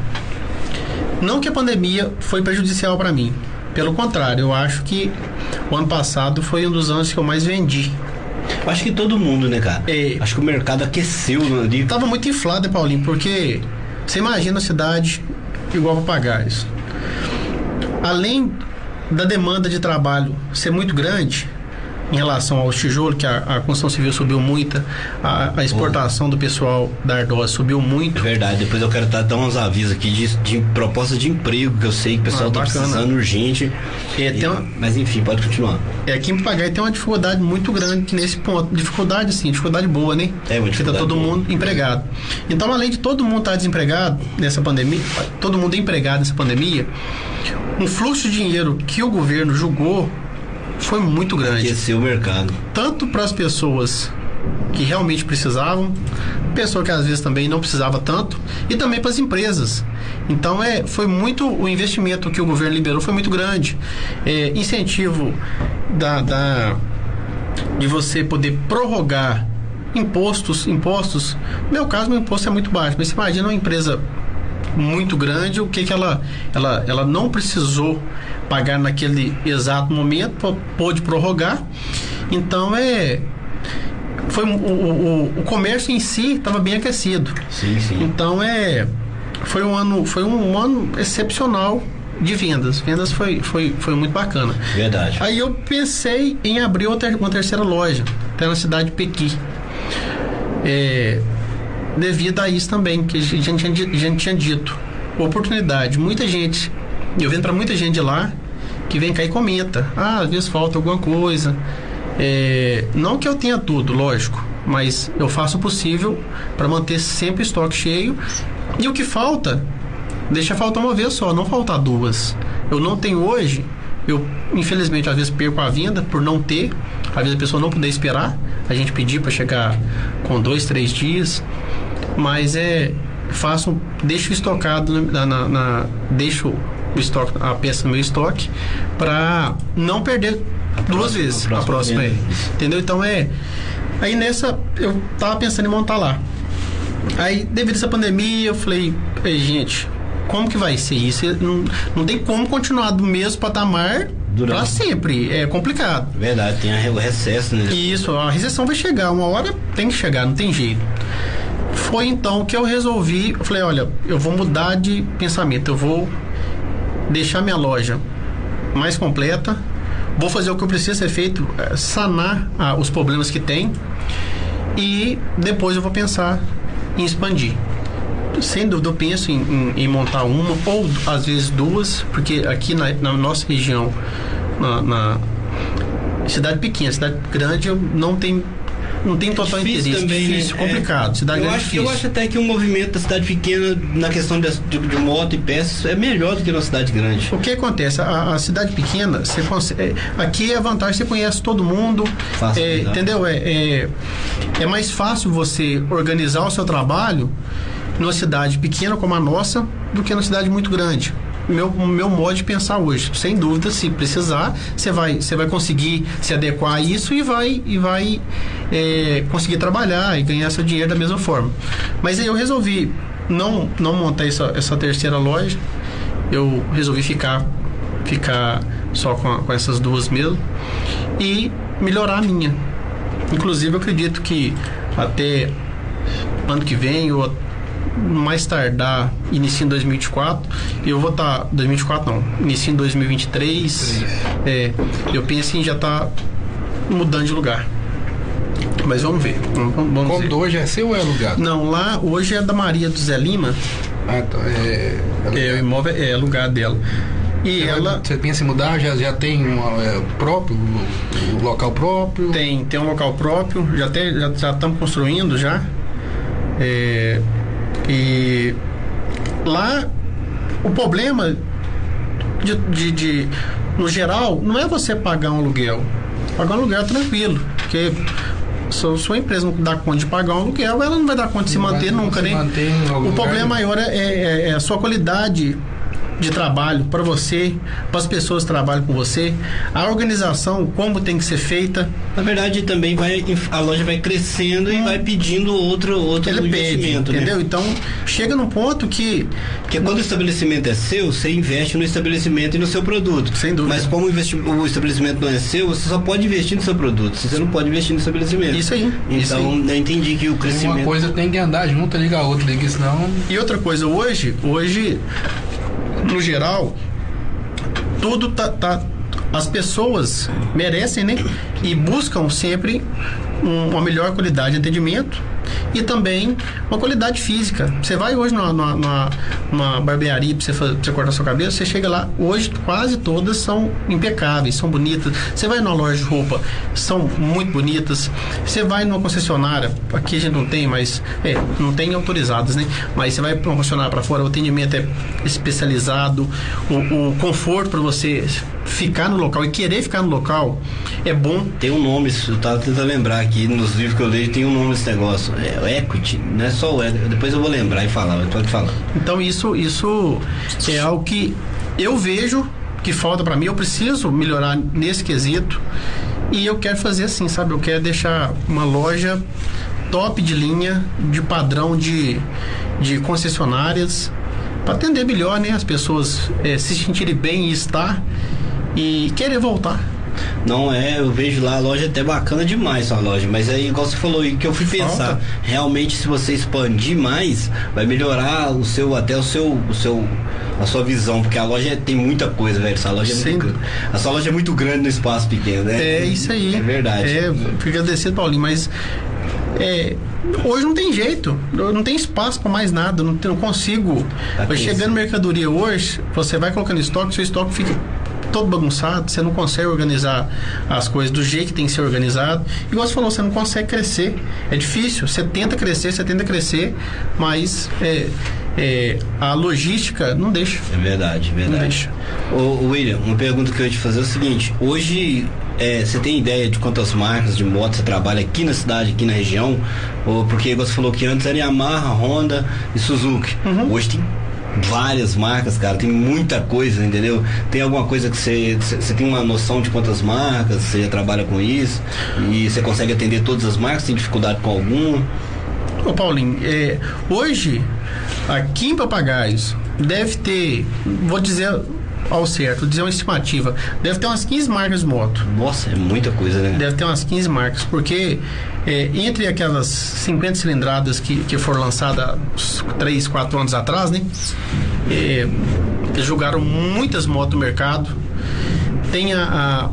não que a pandemia foi prejudicial para mim. Pelo contrário, eu acho que o ano passado foi um dos anos que eu mais vendi. Acho que todo mundo, né, cara? É. Acho que o mercado aqueceu ali. Tava muito inflado, né, Paulinho? Porque você imagina a cidade igual Papagaios. Além da demanda de trabalho ser muito grande em relação aos tijolos, que a, a construção civil subiu muito, a, a exportação do pessoal da Ardós subiu É muito. verdade, depois eu quero dar, dar uns avisos aqui de, de proposta de emprego, que eu sei que o pessoal Ah, tá precisando urgente. É, E- uma- Mas enfim, pode continuar. É, aqui em Papagaio tem uma dificuldade muito grande nesse ponto. Dificuldade, assim, dificuldade boa, né? É, uma Porque tá todo boa. mundo empregado. Então, além de todo mundo estar desempregado nessa pandemia, todo mundo empregado nessa pandemia, um fluxo de dinheiro que o governo julgou foi muito grande. Aqueceu o mercado. Tanto para as pessoas que realmente precisavam, pessoa que às vezes também não precisava tanto, e também para as empresas. Então é, foi muito o investimento que o governo liberou foi muito grande. É, incentivo da, da de você poder prorrogar impostos, impostos. No meu caso, meu imposto é muito baixo, mas você imagina uma empresa muito grande, o que que ela ela, ela não precisou pagar naquele exato momento, pôde prorrogar. Então é foi o, o, o comércio em si estava bem aquecido. Sim, sim. Então é foi um ano foi um ano excepcional de vendas. Vendas foi, foi, foi muito bacana. Verdade. Aí eu pensei em abrir outra, uma terceira loja, até na cidade de Pequim. É, devido a isso também, que a gente, a gente tinha dito. Oportunidade. Muita gente, eu vendo para muita gente de lá, que vem cá e comenta. Ah, às vezes falta alguma coisa. É, não que eu tenha tudo, lógico, mas eu faço o possível para manter sempre o estoque cheio. E o que falta, deixa faltar uma vez só, não faltar duas. Eu não tenho hoje, eu infelizmente às vezes perco a venda por não ter, às vezes a pessoa não puder esperar, a gente pedir para chegar com dois, três dias, mas é faço, deixo estocado na, na, na deixo o estoque, a peça no meu estoque para não perder duas vezes a próxima, é. entendeu? Então é aí nessa eu tava pensando em montar lá. Aí devido a essa pandemia eu falei, gente, como que vai ser isso? Não, não tem como continuar do mesmo patamar Durante. pra sempre. É complicado. Verdade, tem o recesso, né? Isso, a recessão vai chegar, uma hora tem que chegar, não tem jeito. Foi então que eu resolvi, eu falei, olha, eu vou mudar de pensamento, eu vou deixar minha loja mais completa, vou fazer o que eu preciso ser feito, é, sanar ah, os problemas que tem e depois eu vou pensar em expandir. Sem dúvida eu penso em, em, em, montar uma ou às vezes duas, porque aqui na, na nossa região, na, na, cidade pequena, cidade grande, eu não tem não tem total difícil interesse, também, difícil, né? complicado. É. Cidade eu grande acho, difícil. eu acho até que um movimento da cidade pequena na questão de, de, de moto e peças é melhor do que na cidade grande. O que acontece? A, a cidade pequena, você consegue, é, aqui é a vantagem, você conhece todo mundo, fácil, é, entendeu? É, é, é mais fácil você organizar o seu trabalho numa cidade pequena como a nossa do que numa cidade muito grande. Meu, meu modo de pensar hoje, sem dúvida, se precisar, você vai, você vai conseguir se adequar a isso e vai, e vai é, conseguir trabalhar e ganhar seu dinheiro da mesma forma. Mas aí eu resolvi não, não montar essa, essa terceira loja, eu resolvi ficar, ficar só com, a, com essas duas mesmo e melhorar a minha. Inclusive, eu acredito que até ano que vem ou mais tardar, inicia em 2024, eu vou estar. Tá, 2024 não, inicia em 2023. É, eu penso em já estar tá mudando de lugar. Mas vamos ver. Vamos, vamos Como ver. hoje é seu ou é alugado? Não, lá hoje é da Maria do Zé Lima. Ah, tá. É, é, o imóvel é alugado dela. E você ela. Você pensa em mudar? Já, já tem um é, próprio, o um local próprio? Tem, tem um local próprio. Já tem, já, já estamos construindo já. É, e lá o problema de, de, de, no geral não é você pagar um aluguel. Pagar um aluguel é tranquilo, porque se sua empresa não dá conta de pagar um aluguel, ela não vai dar conta de se manter nunca, né? O problema maior é, é, é, a sua qualidade de trabalho para você, para as pessoas que trabalham com você, a organização, como tem que ser feita. Na verdade, também vai a loja vai crescendo hum. e vai pedindo outro outro Ele investimento, pede, né? entendeu? Então, chega num ponto que que quando o estabelecimento é seu, você investe no estabelecimento e no seu produto. Sem dúvida. Mas como o estabelecimento não é seu, você só pode investir no seu produto. Você não pode investir no estabelecimento. Isso aí. Então, isso aí. eu entendi que o crescimento uma coisa tem que andar junto, liga a outra, liga senão. E outra coisa, hoje, hoje no geral, tudo tá, tá as pessoas merecem, né? E buscam sempre um, uma melhor qualidade de atendimento e também uma qualidade física. Você vai hoje numa, numa, numa barbearia para você, fazer, pra você cortar sua cabeça, você chega lá, hoje quase todas são impecáveis, são bonitas. Você vai numa loja de roupa, são muito bonitas. Você vai numa concessionária, aqui a gente não tem, mas é, não tem autorizadas, né? Mas você vai para uma concessionária para fora, o atendimento é especializado, o, o conforto para você ficar no local e querer ficar no local é bom. Tem um nome, eu tava tentando lembrar aqui nos livros que eu leio, tem um nome desse negócio. É o equity, não é só o equity. Depois eu vou lembrar e falar, pode falar. Então isso, isso é algo que eu vejo que falta para mim, eu preciso melhorar nesse quesito. E eu quero fazer assim, sabe? Eu quero deixar uma loja top de linha, de padrão de, de concessionárias, para atender melhor, né? As pessoas é, se sentirem bem e estar e querer voltar. Não é, eu vejo lá a loja até bacana demais a loja, mas aí igual você falou, e que eu fui pensar, Falta. realmente se você expandir mais, vai melhorar o seu até o seu o seu a sua visão, porque a loja tem muita coisa, velho. Essa loja é Sim. muito, grande. a sua loja é muito grande no espaço pequeno, né? É isso aí. É verdade. É, fico agradecido, Paulinho, mas é, hoje não tem jeito, não tem espaço para mais nada, não, tem- não consigo. Tá chegando mercadoria hoje, você vai colocando estoque, seu estoque fica todo bagunçado, você não consegue organizar as coisas do jeito que tem que ser organizado. Igual você falou, você não consegue crescer. É difícil, você tenta crescer, você tenta crescer, mas é, é, a logística não deixa. É verdade, é Não verdade. deixa. Ô, William, uma pergunta que eu ia te fazer é o seguinte: hoje é, você tem ideia de quantas marcas de moto você trabalha aqui na cidade, aqui na região? Ou porque você falou que antes era Yamaha, Honda e Suzuki. Hoje tem várias marcas, cara, tem muita coisa, entendeu? Tem alguma coisa que você, tem uma noção de quantas marcas, você trabalha com isso e você consegue atender todas as marcas, tem dificuldade com alguma? Ô Paulinho, é, hoje aqui em Papagaios deve ter, vou dizer ao certo, dizer uma estimativa, deve ter umas 15 marcas de moto. Nossa, é muita coisa, né? Deve ter umas 15 marcas, porque é, entre aquelas 50 cilindradas que, que foram lançadas há uns 3, 4 anos atrás, né? É, jogaram muitas motos no mercado. Tem a, a-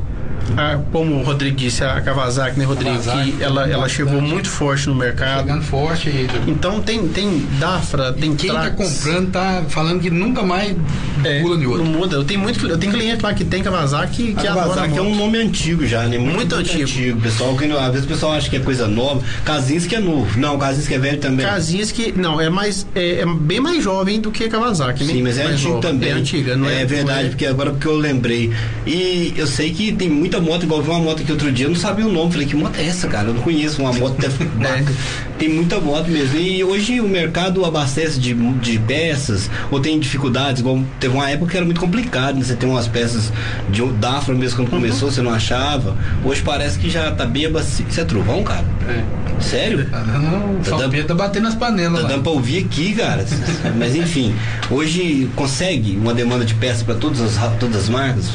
a- como o Rodrigo disse, a Kawasaki, né, Rodrigo? Kawasaki, que ela, ela bastante. chegou muito forte no mercado. Chegando forte e Então tem, tem Dafra, tem quem tá Trax. comprando tá falando que nunca mais É, pula de não outro. muda. Eu tenho muito, eu tenho cliente lá que tem Kawasaki que a adora Kawasaki é um nome antigo já, né? Muito antigo. Pessoal, que, às vezes o pessoal acha que é coisa nova. Kazinski é novo. Não, Kazinski é velho também. Kazinski, não, é mais é, é bem mais jovem do que Kawasaki, né? Sim, mas é Mais antigo também. É antiga, não é? É verdade, não é- porque agora porque eu lembrei. E eu sei que tem muita moto, igual vi uma moto aqui outro dia, eu não sabia o nome. Falei, que moto é essa, cara? Eu não conheço uma moto. dessa marca. Tem muita moto mesmo. E hoje o mercado abastece de, de peças, ou tem dificuldades, igual teve uma época que era muito complicado, né? Você tem umas peças de Dafra mesmo quando Uhum. começou, você não achava. Hoje parece que já tá bem abastecido. Isso é trovão, cara? É. Sério? Tá dando, Tá dando- tá batendo as panelas Tá lá. dando pra ouvir aqui, cara. Mas enfim, hoje consegue uma demanda de peças para todas as, todas as marcas?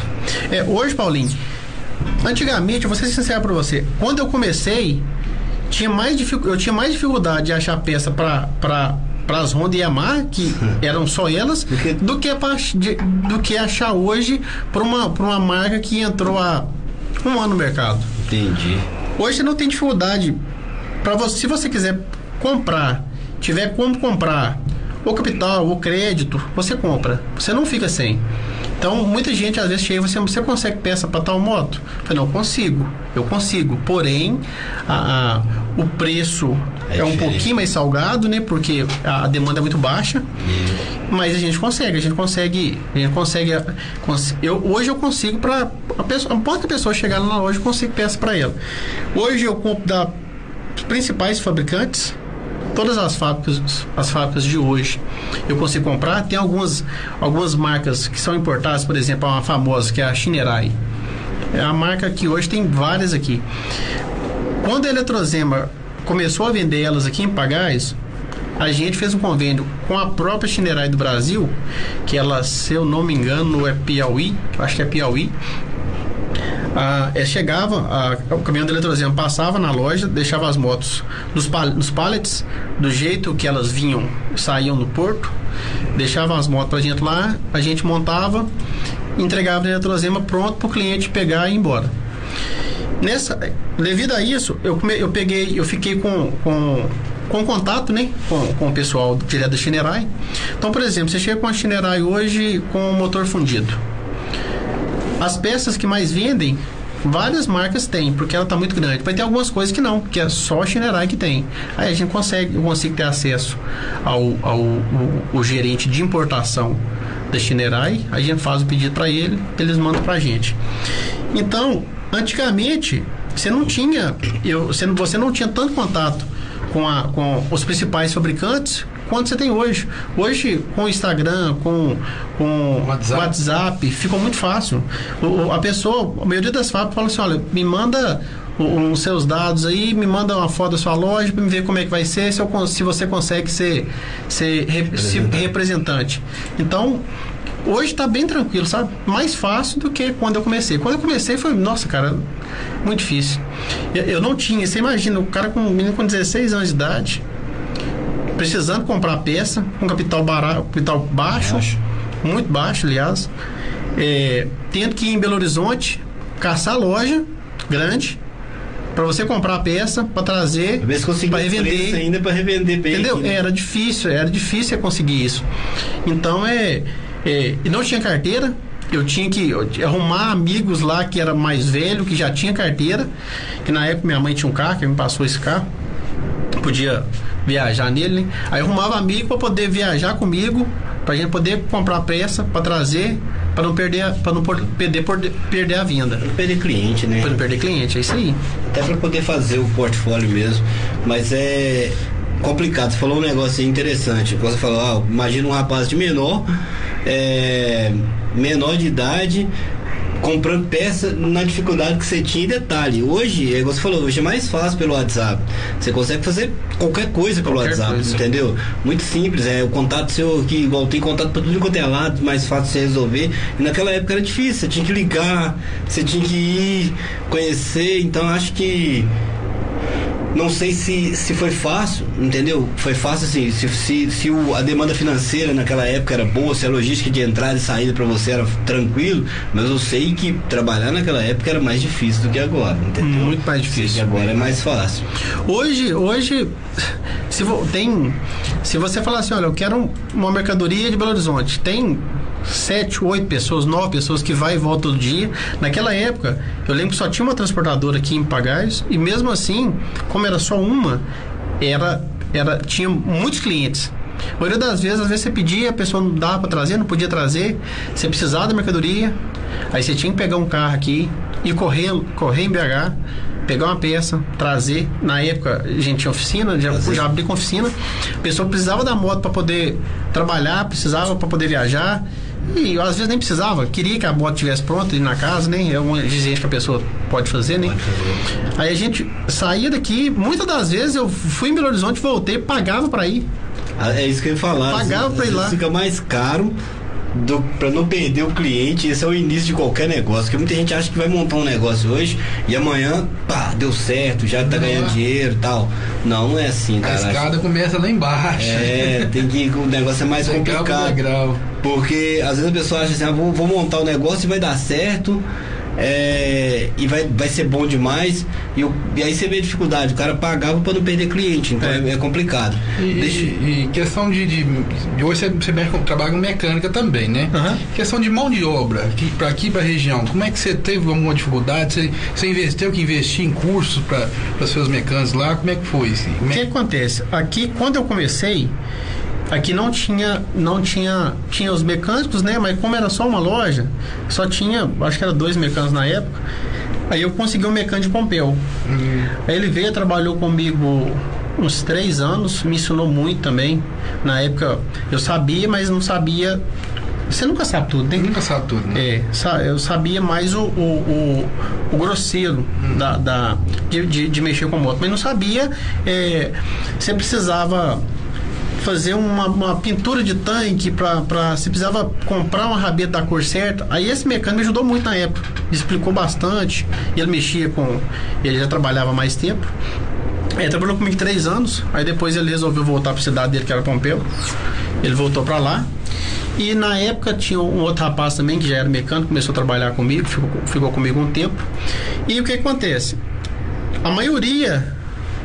É, hoje, Paulinho, antigamente, eu vou ser sincero pra você, quando eu comecei, tinha mais eu tinha mais dificuldade de achar peça pra, pra, pras Honda e Yamaha, que eram só elas, Do que- pra, de- do que achar hoje pra uma, pra uma marca que entrou há um ano no mercado. Entendi. Hoje você não tem dificuldade. Para você, se você quiser comprar, tiver como comprar, ou capital, ou crédito, você compra. Você não fica sem. Então, muita gente às vezes chega e você, você consegue peça para tal moto? Eu falei, não, consigo. Eu consigo. Porém, a, a- o preço É é, um pouquinho mais salgado, né? Porque a, a demanda é muito baixa. Mas a gente consegue, a gente consegue, a gente consegue. cons- Eu, hoje eu consigo para a pessoa, que a pessoa chegar lá na loja, eu consigo peça para ela. Hoje eu compro da principais fabricantes, todas as fábricas, as fábricas de hoje eu consigo comprar. Tem algumas, algumas marcas que são importadas, por exemplo, uma famosa que é a Shinerai. É a marca que hoje tem várias aqui. Quando a Eletrozema começou a vender elas aqui em Pagás, a gente fez um convênio com a própria Shinerai do Brasil, que ela, se eu não me engano, é Piauí, acho que é Piauí. Ah, é, chegava, a- o caminhão da Eletrozema passava na loja, deixava as motos nos, pal nos pallets, do jeito que elas vinham, saíam no porto, deixava as motos pra gente lá, a gente montava, entregava na Eletrozema pronto para o cliente pegar e ir embora. Nessa, devido a isso, eu, eu peguei, eu fiquei com, com, com contato, né, com, com o pessoal direto da Shinerai. Então, por exemplo, você chega com a Shinerai hoje com o motor fundido. As peças que mais vendem, várias marcas têm, porque ela está muito grande. Vai ter algumas coisas que não, que é só a Shinerai que tem. Aí a gente consegue, eu consigo ter acesso ao, ao o, gerente de importação da Shinerai, a gente faz o pedido para ele, eles mandam para a gente. Então, antigamente, você não tinha, eu, você, não- você não tinha tanto contato com, a, com os principais fabricantes quanto você tem hoje. Hoje, com o Instagram, com, com WhatsApp. WhatsApp, ficou muito fácil. O, a pessoa, a maioria das fábricas fala assim, olha, me manda os seus dados aí, me manda uma foto da sua loja para me ver como é que vai ser, se, eu, se você consegue ser, ser re- se- representante. Então, hoje está bem tranquilo, sabe? Mais fácil do que quando eu comecei. Quando eu comecei foi, nossa, cara, muito difícil. Eu, eu não tinha, você imagina, o cara com um menino com 16 anos de idade, precisando comprar peça, com capital barato, capital baixo, baixo. muito baixo, aliás, é, tendo que ir em Belo Horizonte, caçar loja grande, para você comprar a peça, para trazer, para revender. ainda para revender bem. Entendeu? Aqui, né? Era difícil, era difícil conseguir isso. Então é, é, e não tinha carteira. Eu tinha que arrumar amigos lá que era mais velho, que já tinha carteira. Que na época minha mãe tinha um carro, que me passou esse carro. Podia viajar nele, né? Aí arrumava amigo para poder viajar comigo, pra gente poder comprar peça, para trazer para não perder para não perder perder a venda. Não perder cliente né? Para não perder cliente é isso aí. Até para poder fazer o portfólio mesmo. Mas é complicado. Você falou um negócio interessante. Você falou ó, imagina um rapaz de menor é, menor de idade comprando peça na dificuldade que você tinha em detalhe. Hoje, é, você falou, hoje é mais fácil pelo WhatsApp. Você consegue fazer qualquer coisa pelo qualquer WhatsApp, coisa. entendeu? Muito simples, é o contato seu que igual tem contato para tudo quanto é lado, mais fácil você resolver. E naquela época era difícil, você tinha que ligar, você tinha que ir conhecer, então acho que não sei se, se foi fácil, entendeu? Foi fácil assim, se, se, se o, a demanda financeira naquela época era boa, se a logística de entrada e saída para você era tranquilo, mas eu sei que trabalhar naquela época era mais difícil do que agora, entendeu? Muito mais difícil. agora é mais fácil. Hoje, hoje, se tem, se você falar assim, olha, eu quero uma mercadoria de Belo Horizonte, tem sete, oito pessoas, nove pessoas que vai e volta todo dia. Naquela época, eu lembro que só tinha uma transportadora aqui em Pagais e mesmo assim, como era só uma, era, era tinha muitos clientes. A maioria das vezes, às vezes você pedia, a pessoa não dava para trazer, não podia trazer, você precisava da mercadoria, aí você tinha que pegar um carro aqui e correr, correr em BH, pegar uma peça, trazer. Na época a gente tinha oficina, já, já abri com oficina. A pessoa precisava da moto para poder trabalhar, precisava para poder viajar. E às vezes nem precisava, queria que a moto estivesse pronta na casa, né? É uma exigência que a pessoa pode fazer, né? Pode fazer. Aí a gente saía daqui, muitas das vezes eu fui em Belo Horizonte, voltei, pagava para ir. Ah, é isso que eu ia falar. Pagava para ir lá. Fica mais caro para não perder o cliente, esse é o início de qualquer negócio. Porque muita gente acha que vai montar um negócio hoje e amanhã, pá, deu certo, já tá ganhando dinheiro e tal. Não, não é assim, cara. A escada começa lá embaixo. É, tem que. O negócio é mais complicado. Porque às vezes a pessoa acha assim, ah, vou, vou montar o um negócio e vai dar certo é, e vai, vai ser bom demais. E, eu, e aí você vê a dificuldade, o cara pagava para não perder cliente, então é, é, é complicado. E, Deixa... e, questão de, de, de, Hoje você, você trabalha com mecânica também, né? Uhum. Questão de mão de obra, para aqui, para a região, como é que você teve alguma dificuldade? Você, você investiu que investir em cursos para seus mecânicos lá? Como é que foi? Assim? O que acontece? Aqui, quando eu comecei, aqui não tinha não tinha tinha os mecânicos né mas como era só uma loja só tinha acho que era dois mecânicos na época aí eu consegui um mecânico de Pompeu uhum. aí ele veio trabalhou comigo uns três anos me ensinou muito também na época eu sabia mas não sabia você nunca sabe tudo, né? Nunca sabe tudo, né? É, eu sabia mais o, o, o, o grosseiro hum. da, da de, de, de, mexer com moto, mas não sabia. É, você precisava fazer uma, uma pintura de tanque para se precisava comprar uma rabeta da cor certa. Aí esse mecânico me ajudou muito na época, explicou bastante. Ele mexia com, ele já trabalhava mais tempo. Ele trabalhou comigo três anos, aí depois ele resolveu voltar para a cidade dele, que era Pompeu. Ele voltou para lá. E na época tinha um outro rapaz também que já era mecânico, começou a trabalhar comigo, ficou, ficou comigo um tempo. E o que acontece? A maioria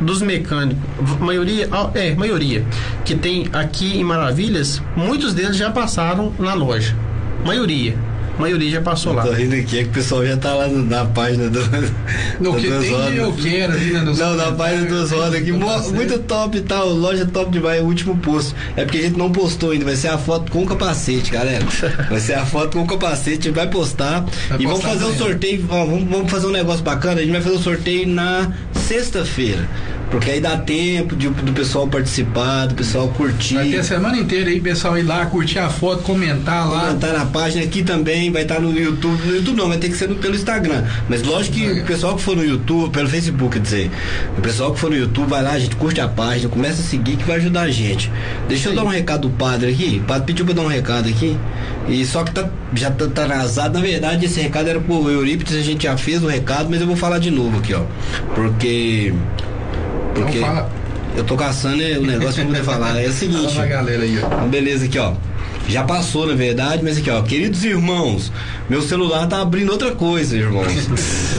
dos mecânicos, maioria, é, maioria, que tem aqui em Maravilhas, muitos deles já passaram na loja. Maioria maioria já passou lá. Tô rindo aqui, é que o pessoal já tá lá na página do. No que tem eu quero ali na Não, na página dos rodas aqui. Muito top e tal. Loja top demais, o último posto. É porque a gente não postou ainda. Vai ser a foto com o capacete, galera. Vai ser a foto com o capacete. A gente vai postar. Vai e vamos fazer um sorteio. Ó, vamos, vamos fazer um negócio bacana. A gente vai fazer um sorteio na sexta-feira Porque aí dá tempo de, do pessoal participar, do pessoal curtir. Vai ter a semana inteira aí, pessoal, ir lá, curtir a foto, comentar lá. Comentar na página aqui também, vai estar no YouTube. No YouTube não, vai ter que ser no- pelo Instagram. Mas lógico que o pessoal que for no YouTube, pelo Facebook, quer dizer, o pessoal que for no YouTube, vai lá, a gente curte a página, começa a seguir que vai ajudar a gente. Deixa eu dar um recado do padre aqui. O padre pediu pra eu dar um recado aqui. E só que tá, já tá, tá atrasado. Na verdade, esse recado era pro Eurípides, a gente já fez o recado, mas eu vou falar de novo aqui, ó. Porque. Porque. Fala. Eu tô caçando o negócio pra poder falar. É o Fala seguinte. pra galera aí, ó. Então, beleza, aqui ó. Já passou, na verdade, mas aqui ó, queridos irmãos, meu celular tá abrindo outra coisa, irmãos.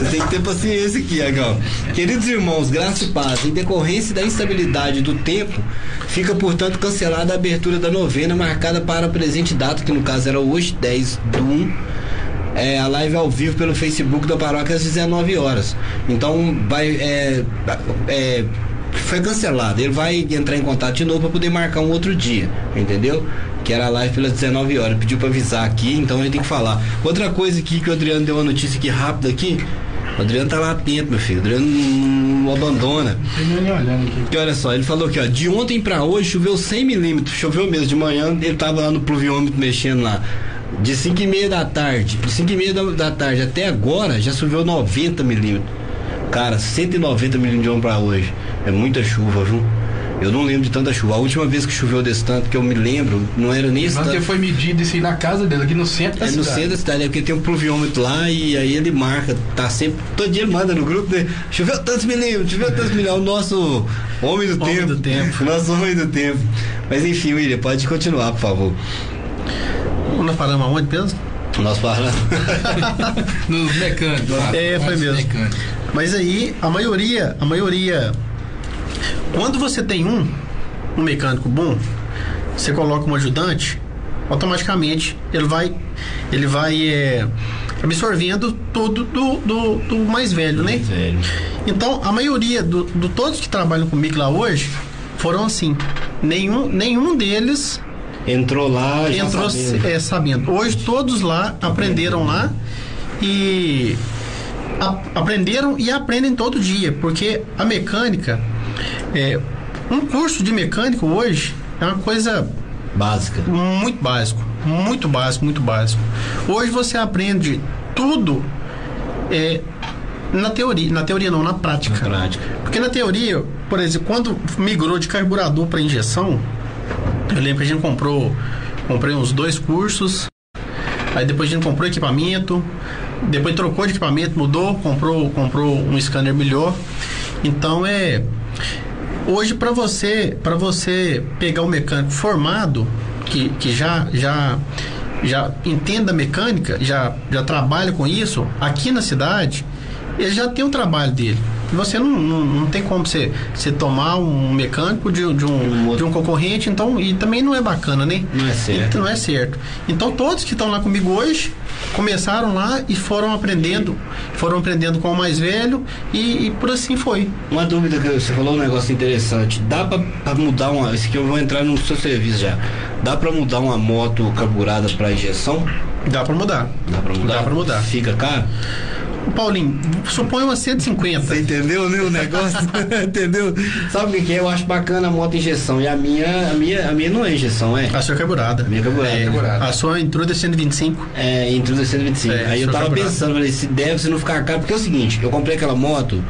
Tem que ter paciência aqui, aqui ó. Queridos irmãos, graça e paz, em decorrência da instabilidade do tempo, fica portanto cancelada a abertura da novena marcada para a presente data, que no caso era hoje, 10 do 1. É, a live ao vivo pelo Facebook da paróquia às 19 horas. Então vai. É, é, foi cancelado. Ele vai entrar em contato de novo para poder marcar um outro dia, entendeu? Que era a live pelas 19 horas. Pediu para avisar aqui, então ele tem que falar. Outra coisa aqui que o Adriano deu uma notícia aqui rápida aqui. O Adriano tá lá atento, meu filho. O Adriano não, abandona. Que olha só, ele falou aqui, ó, de ontem pra hoje choveu 100 milímetros, choveu mesmo, de manhã ele tava lá no pluviômetro mexendo lá. De 5 e meia da tarde, de 5 e meia da, da tarde até agora já choveu 90 milímetros. Cara, 190 milímetros pra hoje. É muita chuva, viu? Eu não lembro de tanta chuva. A última vez que choveu desse tanto que eu me lembro, não era nem esse tanto. porque foi medido isso aí na casa dele, aqui no centro da É no cidade. centro da cidade, é porque tem um pluviômetro lá e aí ele marca, tá sempre, todo dia ele manda no grupo, né? Choveu tantos milímetros, choveu tantos milímetros, é o nosso homem do Homem tempo. do tempo. Nosso homem do tempo. Mas enfim, William, pode continuar, por favor. Nós paramos aonde, Pedro? Nós falamos. Nos mecânicos. lá, É, foi nos mesmo. mecânicos. Mas aí, a maioria, a maioria. Quando você tem um, um mecânico bom, você coloca um ajudante, automaticamente ele vai, ele vai é, absorvendo tudo do, do, do mais velho, né? Velho. Então, a maioria do, do todos que trabalham comigo lá hoje foram assim. Nenhum, nenhum deles Entrou lá, já entrou sabendo. é, sabendo. Hoje todos lá aprenderam lá e a- aprenderam e aprendem todo dia, porque a mecânica, é, um curso de mecânico hoje é uma coisa Básica. muito básico, muito básico, muito básico. Hoje você aprende tudo é, na teoria, na teoria não, na prática. Na prática. Porque na teoria, por exemplo, quando migrou de carburador para injeção, eu lembro que a gente comprou, comprei uns dois cursos, aí depois a gente comprou equipamento, depois trocou de equipamento, mudou, comprou, comprou um scanner melhor. Então é hoje para você, para você pegar um mecânico formado que, que já já já entenda mecânica, já já trabalha com isso aqui na cidade, ele já tem o trabalho dele. Você não, não, não tem como você, você tomar um mecânico de, de, um, de um concorrente, então, e também não é bacana, né? Não é certo. Não é certo. Então todos que estão lá comigo hoje começaram lá e foram aprendendo, foram aprendendo com o mais velho e, e por assim foi. Uma dúvida que você falou um negócio interessante. Dá pra, pra mudar uma. Isso aqui eu vou entrar no seu serviço já. Dá pra mudar uma moto carburada pra injeção? Dá pra mudar. Dá pra mudar? Dá pra mudar. Fica caro? Paulinho, suponha uma 150. Você entendeu, né, o negócio? entendeu? Sabe o que que é? Eu acho bacana a moto injeção. E a minha, a minha, a minha não é injeção, é? A sua é carburada. A minha é carburada. É, carburada. A sua Intruder 125. É, Intruder 125. É, Aí eu sua tava carburada. pensando, falei, se deve, se não ficar caro. Porque é o seguinte, eu comprei aquela moto,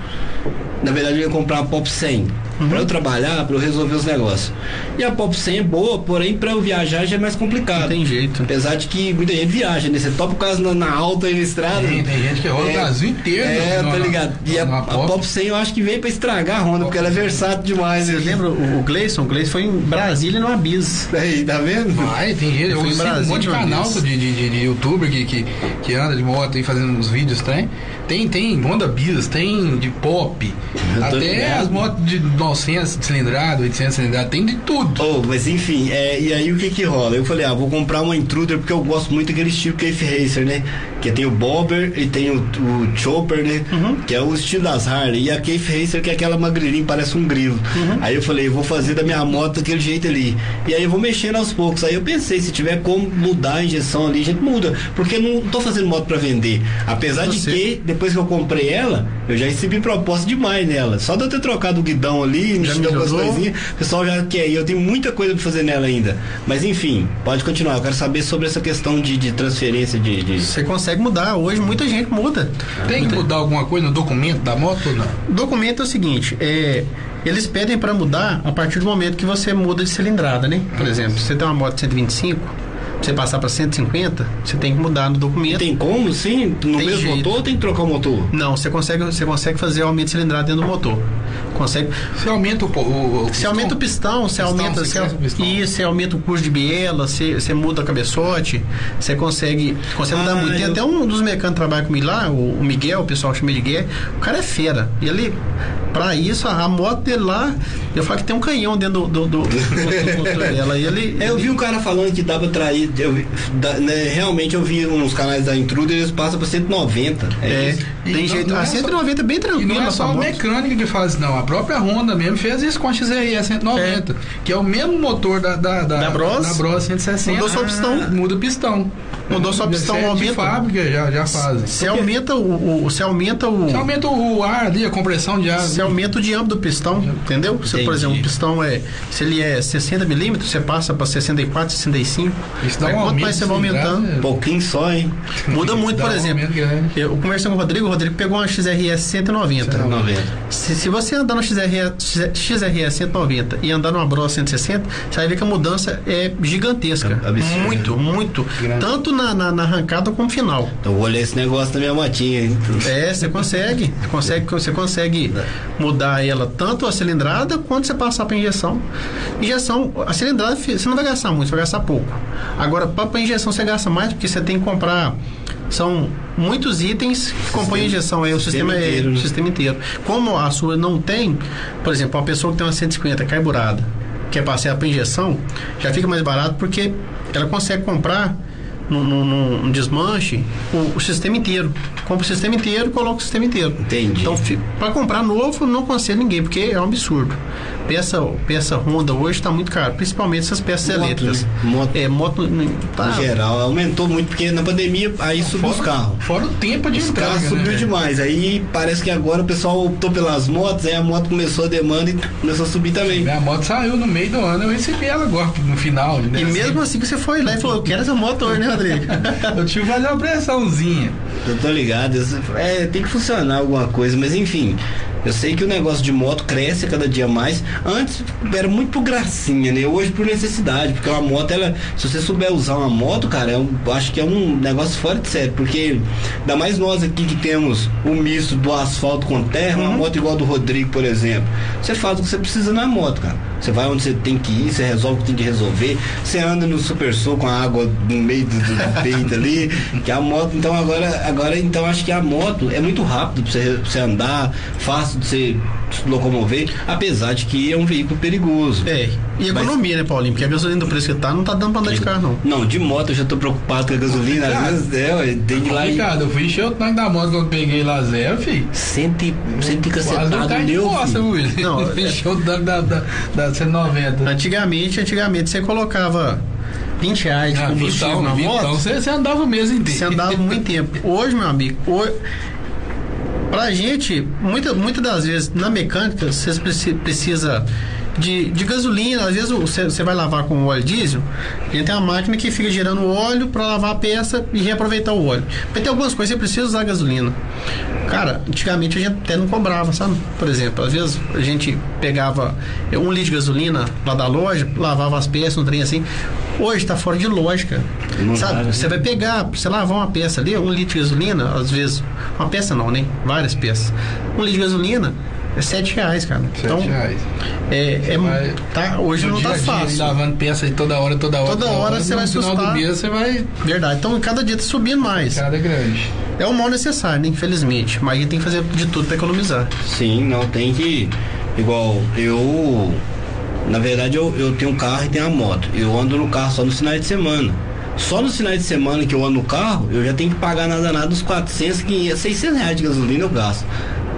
na verdade eu ia comprar uma Pop 100. Uhum. Pra eu trabalhar, pra eu resolver os negócios. E a Pop 100 é boa, porém pra eu viajar já é mais complicado. Não tem jeito. Apesar de que muita gente viaja, né? Você topa o caso na, na alta aí na estrada. Tem, tem gente que roda o Brasil inteiro. É, numa- tá ligado. E a, a Pop 100 eu acho que veio pra estragar a Honda, porque ela é versátil demais. Você né? lembra o, o Gleison? O Gleison foi em Brasília no Bis. Aí, tá vendo? Vai, tem gente. Eu fui em sigo um Brasília monte de canal de, de, de, de youtuber que, que, que anda de moto e fazendo uns vídeos, tem. Tem, tem Honda Bis, tem de pop. Eu Até ligado. as motos de 900 cilindrada, 800 cilindrada, tem de tudo. Oh, mas enfim, é, e aí o que que rola? Eu falei, ah, vou comprar uma Intruder porque eu gosto muito daquele estilo Cave Racer, né? Que tem o Bobber e tem o, o Chopper, né? Uhum. Que é o estilo das Harley. E a Cave Racer que é aquela magrilinha, parece um grilo. Uhum. Aí eu falei, eu vou fazer da minha moto daquele jeito ali. E aí eu vou mexendo aos poucos. Aí eu pensei, se tiver como mudar a injeção ali, a gente muda. Porque eu não tô fazendo moto pra vender. Apesar de que, depois que eu comprei ela, eu já recebi proposta demais nela. Só de eu ter trocado o guidão ali, mexido algumas coisinhas, o pessoal já quer. E eu tenho muita coisa pra fazer nela ainda. Mas enfim, pode continuar. Eu quero saber sobre essa questão de, de transferência de. de- Você consegue mudar. Hoje muita gente muda. Tem que mudar alguma coisa no documento da moto ou não? O documento é o seguinte, é, eles pedem para mudar a partir do momento que você muda de cilindrada, né? Por exemplo, se você tem uma moto de 125, pra você passar para 150, você tem que mudar no documento. Tem como, sim? No Tem mesmo jeito. motor ou tem que trocar o motor? Não, você consegue, você consegue fazer aumento de cilindrada dentro do motor. Consegue. Você aumenta o, o, o Você aumenta o pistão, você Pistão, aumenta, você você, o pistão. e você aumenta o curso de biela, você, você muda a cabeçote, você consegue, consegue mudar Ah, muito. Tem eu- até um dos mecânicos que trabalha comigo lá, o, o Miguel, o pessoal chama ele de Miguel, o cara é fera. E ele, pra isso, a, a moto dele lá, eu falo que tem um canhão dentro do, do, do, do- do motor dela. E ele, É, eu vi um cara falando que dá pra trair. Eu, da- né, realmente eu vi uns canais da Intruder, eles passam pra 190. É, É, isso. E tem não- jeito. não a é só- 190 é bem E tranquilo não é só a mecânica que faz, não. A própria Honda mesmo fez isso com a XRE 190, que é o mesmo motor da, da, Da Bros? da Bros 160. Mudou só o pistão. Ah, Muda o pistão. Mudou só o pistão, Isso é aumenta. De fábrica já, já fazem. Você aumenta o, o- você aumenta o. Você aumenta o ar ali, a compressão de ar. Você aumenta o diâmetro do pistão, entendeu? Se, por exemplo, o pistão é. Se ele é 60 milímetros, você passa para 64, 65. Isso dá um quanto mais você de vai aumentando. Um pouquinho só, hein? Muda muito, por um exemplo. Eu conversei com o Rodrigo, o Rodrigo pegou uma XRS 190. 90. Se, se você andar no XRS, XRS 190 e andar numa Bros 160, você vai ver que a mudança é gigantesca. É absurdo. Muito, muito. Grande. Tanto na, na, na arrancada como final. Então eu vou olhar esse negócio da minha motinha, hein? É, você consegue. Você consegue, você consegue mudar ela tanto a cilindrada quanto você passar para injeção. Injeção, a cilindrada você não vai gastar muito, você vai gastar pouco. Agora, para injeção você gasta mais porque você tem que comprar. São muitos itens que compõem a injeção, aí o sistema sistema, inteiro, é né? o sistema inteiro. Como a sua não tem, por exemplo, uma pessoa que tem uma 150 carburada, quer passar para injeção, já fica mais barato porque ela consegue comprar num, num- num desmanche o, o sistema inteiro. Compra o sistema inteiro e coloca o sistema inteiro. Entendi. Então, para comprar novo, não aconselho ninguém, porque é um absurdo. Peça, peça Honda hoje está muito caro, principalmente essas peças Moto, elétricas. né? Moto. É, moto. Tá, Em geral, aumentou muito, porque na pandemia aí subiu os carros. Fora o tempo de Os carros subiu né? demais. Aí parece que agora o pessoal optou pelas motos, aí a moto começou a demanda e começou a subir também. Minha moto saiu no meio do ano, eu recebi ela agora, no final. né? E mesmo assim que você foi lá e falou, eu quero essa moto hoje, né, Rodrigo? Eu tive que fazer uma pressãozinha. Eu tô ligado. É, tem que funcionar alguma coisa, mas enfim. Eu sei que o negócio de moto cresce cada dia mais. Antes era muito por gracinha, né? Hoje por necessidade, porque uma moto, ela, se você souber usar uma moto, cara, eu acho que é um negócio fora de sério, porque ainda mais nós aqui que temos o misto do asfalto com terra, uma moto igual a do Rodrigo, por exemplo. Você faz o que você precisa na moto, cara. Você vai onde você tem que ir, você resolve o que tem que resolver. Você anda no super sul com a água no meio do, do- do peito ali, que a moto, então agora, agora então acho que a moto é muito rápido pra você, pra você andar, fácil de você se locomover, apesar de que é um veículo perigoso. É, e economia, né, Paulinho? Porque a gasolina do preço que tá, não tá dando pra andar de carro, não. Não, de moto eu já tô preocupado com a gasolina, às vezes é, ué, tem que ir lá e Complicado, eu fui encher o tanque da moto quando peguei lá zero, filho. cento e, cento e cacetado de meu, filho. William. Não, Não, encheu o tanque da, da, da 190. Antigamente, antigamente você colocava 20 reais de Ah, combustível então, na moto. então você, você andava o mês inteiro. Você andava muito tempo. Hoje, meu amigo, hoje, pra gente, muita, muitas das vezes na mecânica, você preci- precisa de, de gasolina. Às vezes você, você vai lavar com óleo diesel, a gente tem uma máquina que fica gerando óleo para lavar a peça e reaproveitar o óleo. Mas tem algumas coisas que você precisa usar gasolina. Cara, antigamente a gente até não cobrava, sabe? Por exemplo, às vezes a gente pegava um litro de gasolina lá da loja, lavava as peças, um trem assim. Hoje tá fora de lógica. Não sabe? né? Você vai pegar, você lavar uma peça ali, um litro de gasolina, às vezes, uma peça não, né? Várias peças. Um litro de gasolina é sete reais, cara. Sete então, reais. é, é vai- tá, hoje No não tá a dia, fácil. lavando peça aí toda hora, toda hora. Toda hora você no vai final do assustar. dia você vai. Verdade. Então, cada dia tá subindo mais. Cada grande. É o mal necessário, né? Infelizmente. Mas a gente tem que fazer de tudo pra economizar. Sim, não, tem que. igual eu. Na verdade, eu, eu tenho um carro e tenho a moto. Eu ando no carro só no final de semana. Só nos finais de semana que eu ando no carro, eu já tenho que pagar nada nada uns 400, 500, 600 reais de gasolina eu gasto.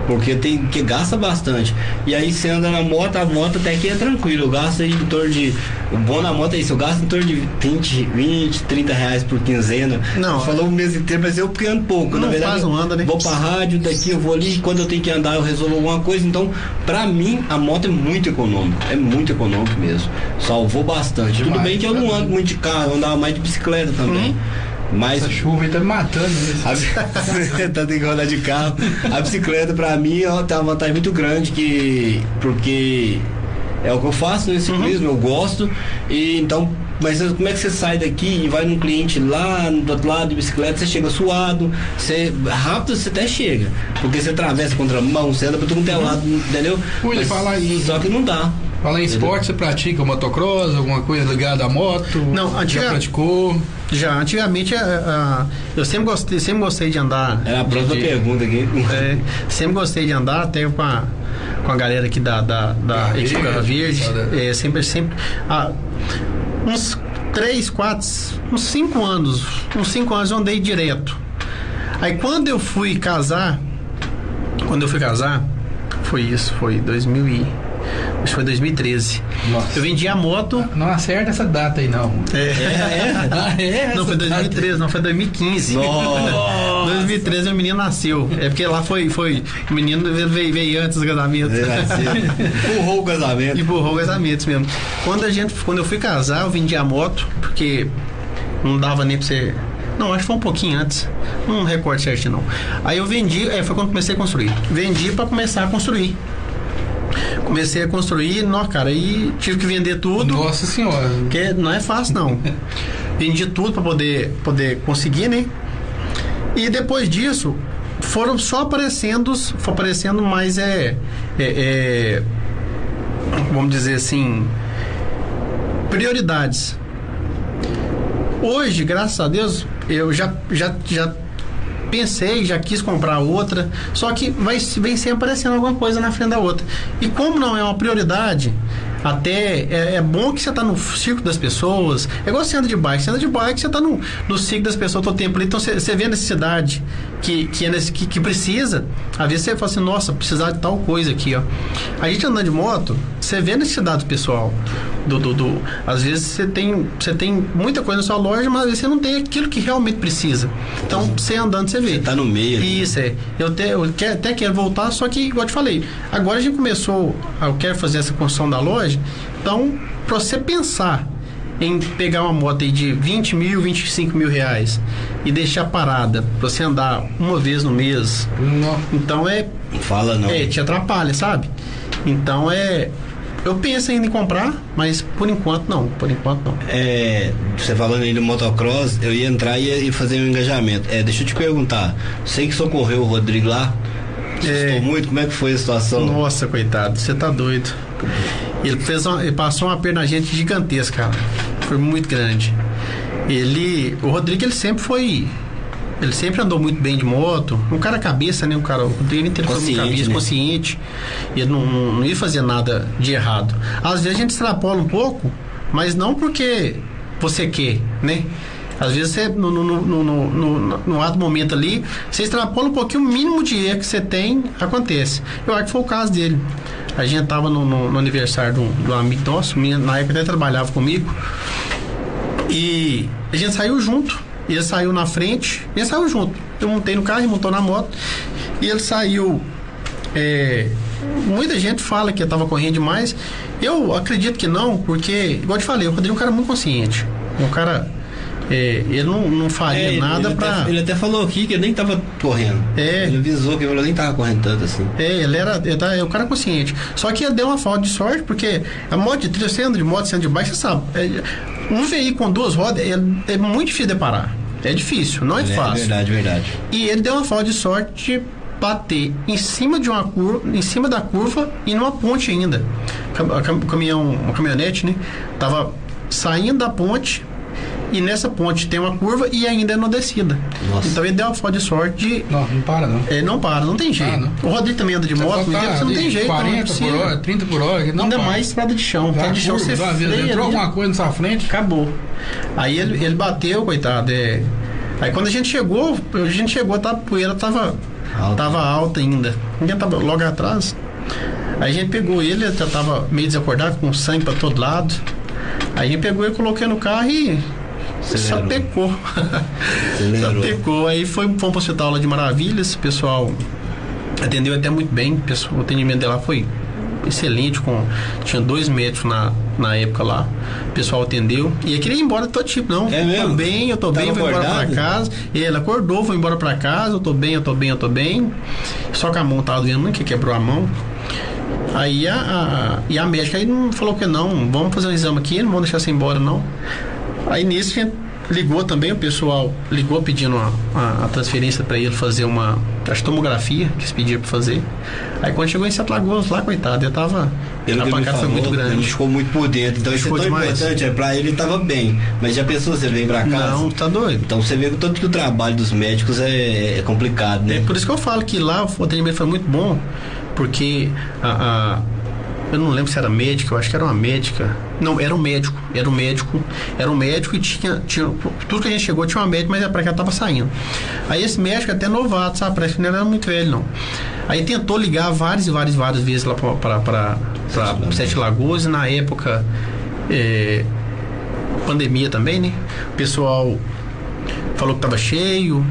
Porque tem que gasta bastante. E aí você anda na moto, a moto até que é tranquilo. Eu gasto aí em torno de. O bom na moto é isso, eu gasto em torno de 20, 20 30 reais por quinzena. Não. Falou o mês inteiro, mas eu que ando pouco. Não na verdade, faz, não anda, né? Vou pra rádio, daqui eu vou ali, quando eu tenho que andar eu resolvo alguma coisa. Então, pra mim, a moto é muito econômica. É muito econômico mesmo. Salvou bastante. Tudo Demais, bem que eu não ando muito de carro, eu andava mais de bicicleta também. Uhum. Mas Essa chuva aí tá me matando. Né? a tem que rodar de carro. A bicicleta pra mim ó, tem uma vantagem muito grande que porque é o que eu faço no ciclismo, eu gosto e então mas como é que você sai daqui e vai num cliente lá do outro lado de bicicleta, você chega suado, você rápido você até chega, porque você atravessa contra a mão, você anda pra todo lado, entendeu? Ui, Mas fala aí. Só que não dá. Fala em esporte, você pratica motocross, alguma coisa ligada à moto? Não, antiga- Já praticou? Já, antigamente, ah, ah, eu sempre gostei, sempre gostei de andar. Era a próxima de- pergunta aqui. É, sempre gostei de andar, até com a, com a galera aqui da, da, da Garra equipe Verde, Garra Verde. É, sempre, sempre. ah, uns 3, 4, uns 5 anos. Uns 5 anos eu andei direto. Aí quando eu fui casar, quando eu fui casar, foi isso, foi 2000 e, acho que foi 2013. Nossa. Eu vendi a moto. Não acerta essa data aí, não. É, Ah, é? Não, foi Essa data? 2013, não, foi 2015. Nossa. 2013 o menino nasceu. É porque lá foi. foi o menino veio, veio antes do casamento. Empurrou o casamento. Empurrou o casamento mesmo. Quando, a gente, quando eu fui casar, eu vendi a moto, porque não dava nem pra você. Não, acho que foi um pouquinho antes. Não recordo certinho, não. Aí eu vendi, é, foi quando comecei a construir. Vendi pra começar a construir. Comecei a construir, não, cara, aí tive que vender tudo. Nossa senhora. Porque não é fácil, não. Vendi tudo para poder, poder conseguir, né? E depois disso, foram só aparecendo, foi aparecendo mais é, é, é, vamos dizer assim, prioridades. Hoje, graças a Deus, eu já, já, já pensei, já quis comprar outra, só que vai, vem sempre aparecendo alguma coisa na frente da outra. E como não é uma prioridade, até é, é bom que você tá no círculo das pessoas. É igual você anda de bike. Você anda de bike, você tá no, no círculo das pessoas todo tempo ali. Então você, você vê a necessidade que, que, é nesse- que, que precisa. Às vezes você fala assim, nossa, precisar de tal coisa aqui, ó. A gente andando de moto, você vê a necessidade do pessoal. Do, do, do- às vezes você tem, você tem muita coisa na sua loja, mas às vezes você não tem aquilo que realmente precisa. Então, você andando, você vê. Você tá no meio. Isso, é. Eu, te, eu que- até quero voltar, só que, igual eu te falei, agora a gente começou, eu quero fazer essa construção da loja, então, pra você pensar em pegar uma moto aí de 20 mil, 25 mil reais e deixar parada pra você andar uma vez no mês, Não. então é, Fala não. é te atrapalha, sabe? Então é. Eu penso ainda em comprar, mas por enquanto não. Por enquanto não. É, você falando aí do motocross, eu ia entrar e ia, fazer um engajamento. É, deixa eu te perguntar. Sei que socorreu o Rodrigo lá. É. muito, como é que foi a situação? Nossa, coitado, você tá doido. Ele, fez uma- ele passou uma perna gente gigantesca, cara. Foi muito grande. Ele. O Rodrigo, ele sempre foi. Ele sempre andou muito bem de moto. Um cara cabeça, né? Um cara. O Rodrigo inteiro foi Consciente, cabeça, né? consciente. Ele não, não, ia fazer nada de errado. Às vezes a gente extrapola um pouco, mas não porque você quer, né? Às vezes você, no, no, no, no, no, no, no ato momento ali, você extrapola um pouquinho, o mínimo de erro que você tem acontece. Eu acho que foi o caso dele. A gente tava no, no- no aniversário de um, de um amigo nosso, minha- na época até trabalhava comigo, e a gente saiu junto. Ele saiu na frente, ele saiu junto. Eu montei no carro, ele montou na moto, e ele saiu. é, muita gente fala que eu tava correndo demais. Eu acredito que não, porque, igual eu te falei, o Rodrigo é um cara muito consciente. Um cara. É, ele não, não faria É, nada. Até, ele até falou aqui que ele nem tava correndo. É. Ele avisou que ele nem tava correndo tanto assim. É, ele era. Ele tá, é um cara consciente. Só que ele deu uma falta de sorte, porque a moto de trilha, você anda de moto, você anda de bike, você sabe. é, um veículo com duas rodas é, é muito difícil de parar. É difícil, não é, fácil. verdade, verdade. E ele deu uma falta de sorte de bater em cima de uma curva, em cima da curva e numa ponte ainda. Cam- caminhão, uma caminhonete, né? Tava saindo da ponte e nessa ponte tem uma curva e ainda é no descida. Nossa. Então ele deu uma foto de sorte de. Não, não para não. É, não para, não tem jeito. Ah, não. O Rodrigo também anda de Você moto, você não ali, tem jeito. não é 40 por hora, 30 por hora. Não ainda para. mais estrada de chão. Estrada de chão curva, você freia entrou alguma coisa na sua frente. acabou. Aí ele, ele bateu, coitado. É... Aí quando a gente chegou, a gente chegou, tá, a poeira tava Alta. tava alta ainda. Ninguém tava logo atrás. Aí a gente pegou ele, ele já tava meio desacordado, com sangue pra todo lado. Aí a gente pegou e coloquei no carro e só Acelerou. pecou. só Acelerou. pecou. Aí foi, fomos pro hospital lá de Maravilhas, o pessoal atendeu até muito bem. o pessoal- O atendimento dela foi excelente, com tinha dois médicos na, na época lá. O pessoal atendeu. E eu queria ir embora todo tipo, não. É mesmo? Tô bem, eu tô Tava bem, vou embora pra casa. E ela acordou, foi embora pra casa, eu tô bem, eu tô bem, eu tô bem. Só que a mão tava doendo que quebrou a mão. Aí a, a- e a médica aí não falou que não, vamos fazer um exame aqui, não vão deixar você embora não. Aí nisso a gente ligou também, o pessoal ligou pedindo a, a- a transferência para ele fazer uma acho, que tomografia, que eles pediram para fazer. Aí quando chegou em Sete Lagoas lá, coitado, ele tava. A ele me pancada foi muito ele grande. ficou muito por dentro. Então isso é Ficou tão demais. importante. É, pra ele ele tava bem. Mas já pensou se ele vem pra casa? Não, tá doido. Então você vê que tanto que o trabalho dos médicos é, é complicado, É né? por isso que eu falo que lá o atendimento foi muito bom, porque a, a- eu não lembro se era médica, eu acho que era uma médica. Não, era um médico, era um médico, era um médico e tinha, tinha tudo que a gente chegou tinha uma médica, mas a pra cá tava saindo. Aí esse médico é até novato, sabe? Parece que não era muito velho, não. Aí tentou ligar várias e várias, várias vezes lá pra, pra, pra, pra Lagoas. Sete Lagoas e na época. é, pandemia também, né? O pessoal falou que tava cheio.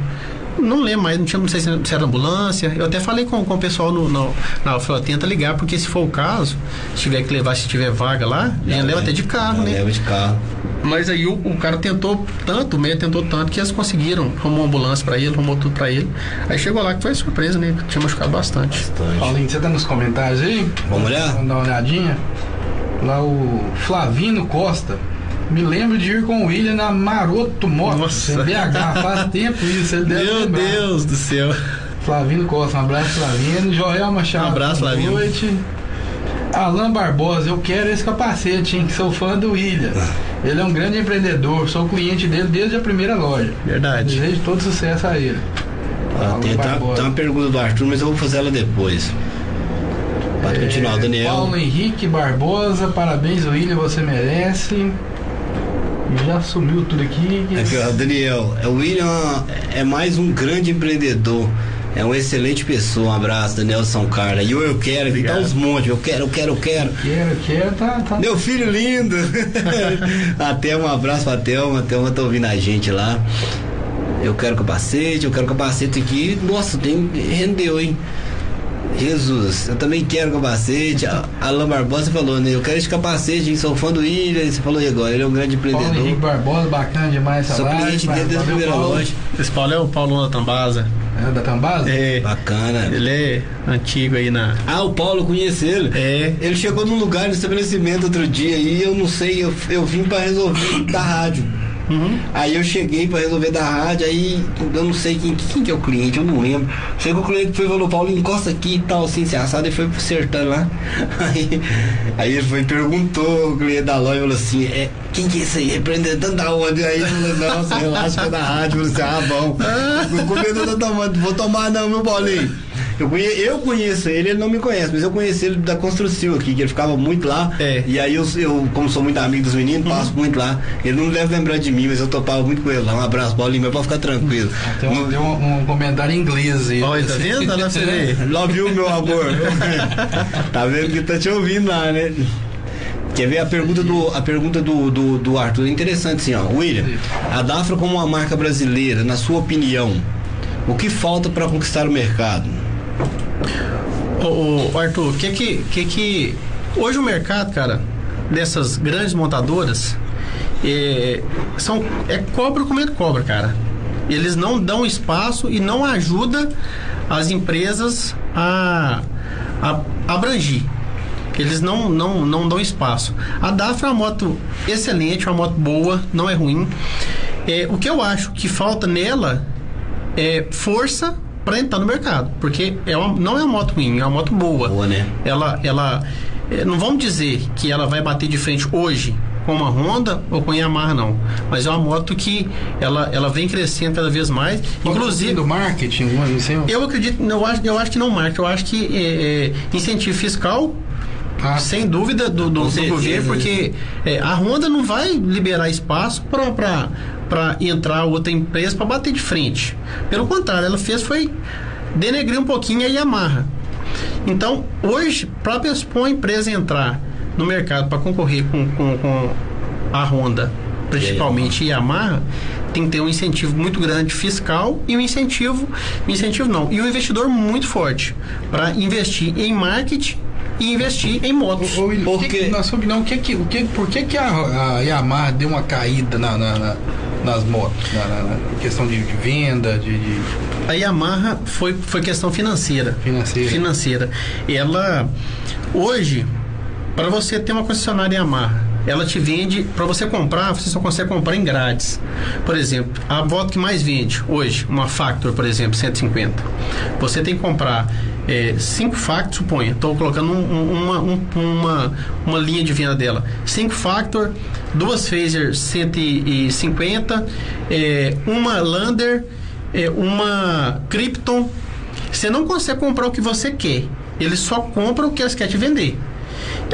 Não lembro mais, não, tinha, não sei se era ambulância. Eu até falei com, com o pessoal no, no, na falei, tenta ligar, porque se for o caso, se tiver que levar, se tiver vaga lá, a gente leva até de carro, Já né? Leva de carro. Mas aí o, o cara tentou tanto, o meio tentou tanto, que eles conseguiram. Arrumou uma ambulância pra ele, arrumou tudo pra ele. Aí chegou lá que foi surpresa, né? Tinha machucado bastante. Bastante. Paulinho, você tá nos comentários aí? Vamos olhar? Vamos dar uma olhadinha. Lá o Flavino Costa. Me lembro de ir com o William na Maroto Motos, Nossa. BH. Faz tempo isso, ele deve Meu lembrar. Deus do céu. Flavino Costa, um abraço, Flavino. Joel Machado. Um abraço, boa Flavino. noite. Alan Barbosa, eu quero esse capacete, hein? Que sou fã do William. Ele é um grande empreendedor, sou cliente dele desde a primeira loja. Verdade. Desejo todo sucesso a ele. Alan tem, tá- tem uma pergunta do Arthur, mas eu vou fazer ela depois. Pode continuar, o Daniel. É, Paulo Henrique Barbosa, parabéns, William, você merece. Já sumiu tudo aqui. Aqui, ó, Daniel, é, o William é mais um grande empreendedor. É uma excelente pessoa. Um abraço, Daniel São Carlos. E o eu quero, tá Obrigado. uns montes. Eu quero, eu quero, eu quero. Quero, quero, tá, tá. Meu filho lindo! Até um abraço pra Thelma. A Thelma tá ouvindo a gente lá. Eu quero capacete, eu quero capacete aqui. Nossa, tem, rendeu, hein? Jesus, eu também quero capacete. A Alan Barbosa falou, né? Eu quero esse capacete, hein? Sou fã do William. Você falou aí agora, ele é um grande Paulo Henrique empreendedor. Barbosa, bacana demais essa Sou live. cliente dele desde a primeira loja. Esse Paulo é o Paulo da Tambasa. É da Tambasa? É. Bacana. Ele é antigo aí na. Ah, o Paulo, eu conheço ele. É. Ele chegou num lugar no estabelecimento outro dia e eu não sei, eu, eu vim pra resolver da rádio. Uhum. Aí eu cheguei pra resolver da rádio, aí eu não sei quem, quem que é o cliente, eu não lembro. Chegou o cliente foi e falou, Paulo, encosta aqui e tal, assim, se assado, e foi pro sertão lá. Aí, aí ele foi perguntou, o cliente da loja falou assim, é, quem que é esse aí? Representante da onde? Aí ele falou, nossa, relaxa que é da rádio. Eu falei assim, ah, bom. O comedor tá tomando, vou tomar não, meu Paulinho. Eu conheço, eu conheço ele, ele não me conhece, mas eu conheci ele da Construcil aqui, que ele ficava muito lá. É. E aí eu, eu, como sou muito amigo dos meninos, passo muito lá. Ele não deve lembrar de mim, mas eu topava muito com ele lá. Um abraço, Paulinho, mas pode ficar tranquilo. Tem, um, um, um comentário em inglês aí. Olha, tá vendo? Tá lá pra ver. Love you, meu amor. tá vendo que tá te ouvindo lá, né? Quer ver a pergunta do, a pergunta do, do, do Arthur? É interessante assim, ó. William, a Dafra como uma marca brasileira, na sua opinião, o que falta para conquistar o mercado? Ô, Arthur, o que que, que que. Hoje o mercado, cara, dessas grandes montadoras, é, são, é cobra comendo cobra, cara. Eles não dão espaço e não ajuda as empresas a, a abrangir. Eles não, não, não dão espaço. A Dafra é uma moto excelente, uma moto boa, não é ruim. É, o que eu acho que falta nela é força para entrar no mercado, porque é uma, não é uma moto ruim, é uma moto boa. Boa, né? Ela, ela, é, não vamos dizer que ela vai bater de frente hoje com uma Honda ou com a Yamaha, não. Mas é uma moto que ela, ela vem crescendo cada vez mais. Inclusive. do marketing, não sei. Eu acredito, eu acho, eu acho que não marca, eu acho que é, é, incentivo fiscal ah, sem dúvida do, do, do governo, porque é, a Honda não vai liberar espaço para entrar outra empresa para bater de frente. Pelo contrário, ela fez foi denegrir um pouquinho a Yamaha. Então, hoje, para uma empresa entrar no mercado para concorrer com, com, com, a Honda, principalmente e a Yamaha, tem que ter um incentivo muito grande fiscal e um incentivo, incentivo não, e um investidor muito forte para investir em marketing e investir em motos. O, o, porque, que, na sua opinião, que, que, o que, por que, que a, a Yamaha deu uma caída na, na, na nas motos, na, na, na, questão de, de venda, de, de, A Yamaha foi, foi questão financeira. Financeira. Financeira. Ela, hoje, para você ter uma concessionária Yamaha, ela te vende, para você comprar, você só consegue comprar em grades. Por exemplo, a moto que mais vende hoje, uma Factor, por exemplo, 150. Você tem que comprar é, cinco Factor, suponha, estou colocando um, uma, um, uma, uma linha de venda dela. Cinco Factor, duas Phaser 150, é, uma Lander, é, uma Krypton. Você não consegue comprar o que você quer. Ele só compra o que eles querem te vender.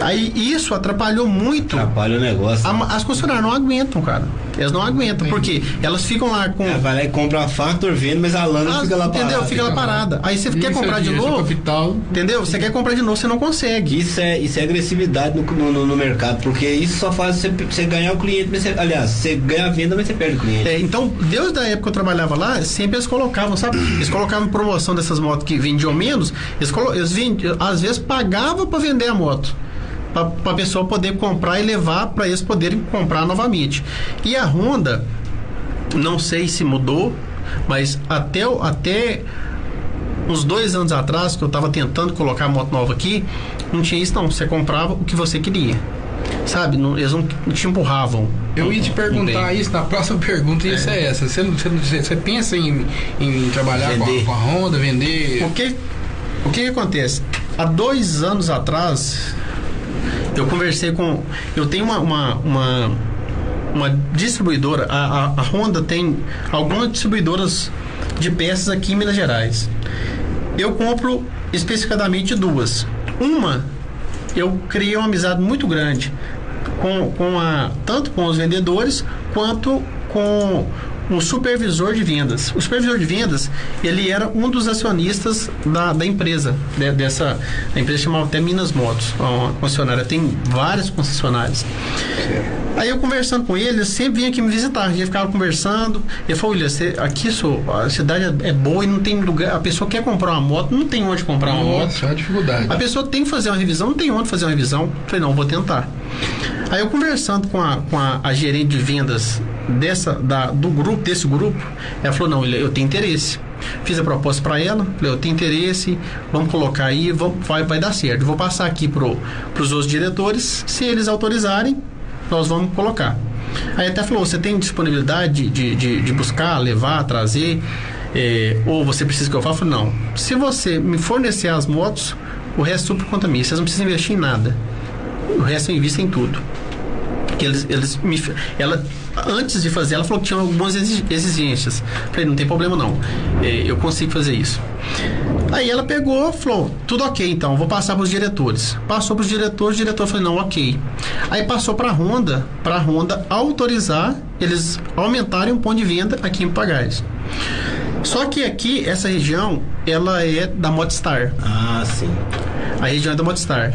Aí isso atrapalhou muito. Atrapalha o negócio. A, as concessionárias não aguentam, cara. Elas não aguentam, porque elas ficam lá com. É, vai lá e compra a Factor, vende, mas a lana fica lá parada. Entendeu? Fica lá parada. Aí você quer comprar é de novo. Capital. Entendeu? Você quer comprar de novo, você não consegue. Isso é, isso é agressividade no, no, no mercado, porque isso só faz você, você ganhar o cliente, mas você, aliás, você ganha a venda, mas você perde o cliente. É, então, desde a época que eu trabalhava lá, sempre eles colocavam, sabe? Eles colocavam promoção dessas motos que vendiam menos, eles, eles vendiam, às vezes pagavam para vender a moto para a pessoa poder comprar e levar para eles poderem comprar novamente. E a Honda, não sei se mudou, mas até, até uns dois anos atrás, que eu estava tentando colocar a moto nova aqui, não tinha isso não. Você comprava o que você queria. Sabe? Não, eles não, te empurravam. Eu ia te perguntar isso, na próxima pergunta é. isso é essa. Você, você, você pensa em, em trabalhar com a, com a, Honda, vender. O que, o que acontece? Há dois anos atrás, eu conversei com. Eu tenho uma, uma, uma, uma distribuidora, a, a, a, Honda tem algumas distribuidoras de peças aqui em Minas Gerais. Eu compro especificadamente duas. Uma, eu criei uma amizade muito grande com, com a, tanto com os vendedores quanto com um supervisor de vendas. O supervisor de vendas, ele era um dos acionistas da, da empresa, de, dessa a empresa chamava até Minas Motos, uma concessionária, tem várias concessionárias. Aí eu conversando com ele, ele sempre vinha aqui me visitar, a gente ficava conversando, ele falou, você, aqui sou, a cidade é, é boa e não tem lugar, a pessoa quer comprar uma moto, não tem onde comprar uma Nossa, moto. É uma dificuldade. A pessoa tem que fazer uma revisão, não tem onde fazer uma revisão. Eu falei, não, vou tentar. Aí eu conversando com a, com a, a gerente de vendas dessa, da, do grupo, desse grupo, ela falou, não, eu tenho interesse. Fiz a proposta para ela, falei, eu tenho interesse, vamos colocar aí, vai, vai dar certo. vou passar aqui pro, pros outros diretores, se eles autorizarem, nós vamos colocar. Aí até falou, você tem disponibilidade de, de, de buscar, levar, trazer, é, ou você precisa que eu faça? Não. Se você me fornecer as motos, o resto é super conta minha. Vocês não precisam investir em nada. O resto eu invisto em tudo. Que eles, eles me, ela antes de fazer, ela falou que tinha algumas exigências. Falei, não tem problema não, é, eu consigo fazer isso. Aí ela pegou, falou, tudo ok então, vou passar para os diretores. Passou para os diretores, o diretor falou, não, ok. Aí passou para a Honda, para a Honda autorizar eles aumentarem o ponto de venda aqui em Pagais. Só que aqui, essa região, ela é da Modstar. Ah, sim. A região é da Modstar.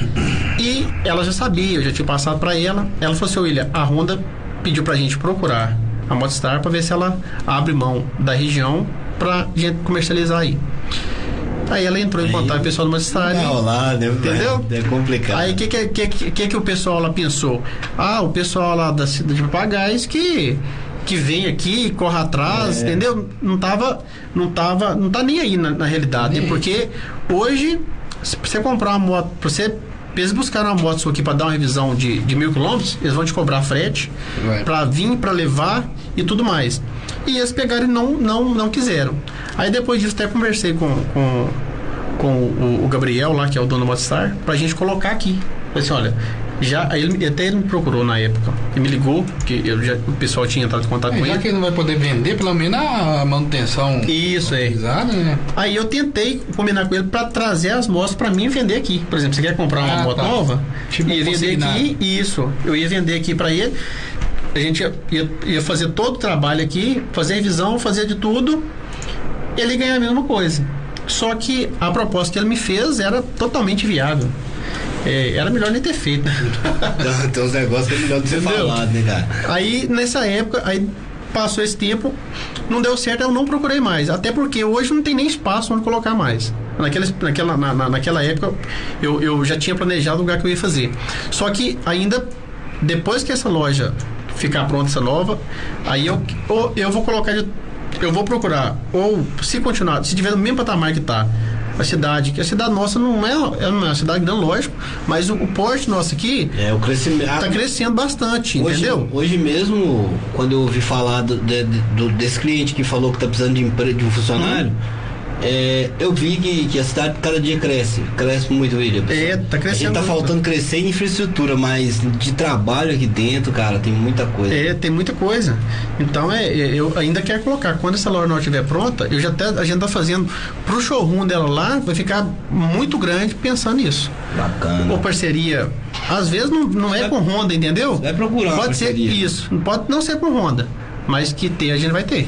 E ela já sabia, eu já tinha passado para ela. Ela falou assim, William, a Honda pediu pra gente procurar a Modstar para ver se ela abre mão da região pra gente comercializar aí. Aí ela entrou em contato com o pessoal do Modstar. Não, lá, né? entendeu? É complicado. Aí o que que, que, que, que o pessoal lá pensou? Ah, o pessoal lá da cidade de Papagais que que vem aqui, corre atrás, é. entendeu? Não tava, não tava, não tá nem aí na, na realidade, é. porque hoje se você comprar uma moto, pra você eles buscaram uma moto aqui para dar uma revisão de, de mil quilômetros, eles vão te cobrar frete para vir, para levar e tudo mais. E eles pegaram e não, não, não quiseram. Aí depois disso até conversei com, com, com o, o, Gabriel lá, que é o dono do Motstar, pra gente colocar aqui. Falei assim, olha, Já, aí ele, até ele me procurou na época. Ele me ligou, que eu já, o pessoal tinha entrado em contato É, com já ele. que ele não vai poder vender, pelo menos a manutenção Isso, é. né? Aí eu tentei combinar com ele para trazer as motos para mim vender aqui. Por exemplo, você quer comprar uma Ah, moto tá. nova? Tipo ia vender aqui, isso. Eu ia vender aqui para ele. A gente ia, ia, ia fazer todo o trabalho aqui, fazer revisão, fazer de tudo. Ele ia ganhar a mesma coisa. Só que a proposta que ele me fez era totalmente viável. É, era melhor nem ter feito. Tem- Tem uns negócios que é melhor Entendeu? falado, né, cara? Aí, nessa época, aí passou esse tempo, não deu certo, eu não procurei mais. Até porque hoje não tem nem espaço onde colocar mais. Naquela, naquela, na, na- naquela época, eu, eu já tinha planejado o lugar que eu ia fazer. Só que ainda, depois que essa loja ficar pronta, essa nova, aí eu, ou eu vou colocar, de- eu vou procurar, ou se continuar, se tiver no mesmo patamar que tá, a cidade, que a cidade nossa não é, é uma cidade grande, lógico, mas o, o porte nosso aqui É, o crescimento. tá crescendo bastante, Hoje, entendeu? hoje mesmo, quando eu ouvi falar do, de- do- desse cliente que falou que tá precisando de, empre- de um funcionário, é, eu vi que, que a cidade cada dia cresce. Cresce muito, William. É, tá A crescendo gente tá muito. faltando crescer em infraestrutura, mas de trabalho aqui dentro, cara, tem muita coisa. É, tem muita coisa. Então é, é, eu ainda quero colocar. Quando essa loja não estiver pronta, eu já até a gente tá fazendo pro showroom dela lá, vai ficar muito grande pensando nisso. Bacana. Ou parceria. Às vezes não, não é Vai- com Honda, entendeu? vai procurar Pode ser isso. Pode não ser com Honda, mas que ter a gente vai ter.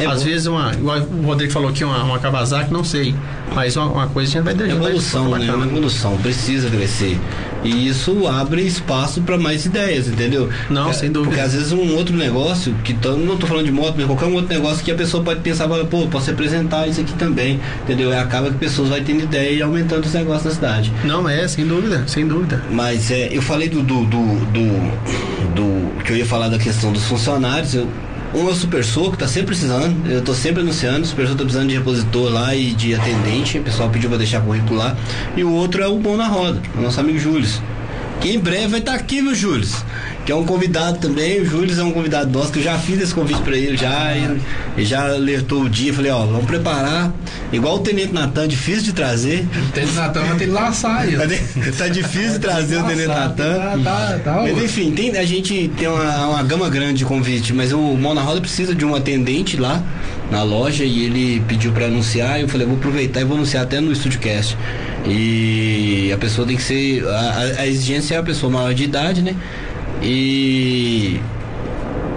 É Às bom. vezes uma, igual o Rodrigo falou aqui, uma, uma Kawasaki, não sei. Mas uma, uma coisa a gente vai gente vai- Evolução, vai- né? bacana. Uma evolução, precisa crescer. E isso abre espaço para mais ideias, entendeu? Não, Porque- sem dúvida. Porque às vezes um outro negócio, que tô, não tô falando de moto, mas qualquer um outro negócio que a pessoa pode pensar, pô, posso representar isso aqui também, entendeu? E acaba que pessoas vão tendo ideia e aumentando os negócios da cidade. Não, é, sem dúvida, sem dúvida. Mas é, eu falei do, do, do, do- do- que eu ia falar da questão dos funcionários. Eu, um é o Super Soco, que tá sempre precisando. Eu tô sempre anunciando. O Super Soco tá precisando de repositor lá e de atendente. O pessoal pediu pra deixar currículo lá. E o outro é o Bom na Roda, o nosso amigo Júlio. Que em breve vai estar aqui, meu Júlio. Que é um convidado também. O Júlio é um convidado nosso, que eu já fiz esse convite pra ele já. E, e já alertou o dia. Falei, ó, vamos preparar. Igual o Tenente Natan, difícil de trazer. Tem Natan vai ter que laçar isso. Tá, tá difícil de trazer o Tenente Natan. Tá, tá, tá. Mas enfim, tem, a gente tem uma, uma gama grande de convite, mas o Mão na Roda precisa de um atendente lá na loja e ele pediu para anunciar. E eu falei, vou aproveitar e vou anunciar até no StudioCast. E a pessoa tem que ser. A, a- exigência é a pessoa maior de idade, né? E.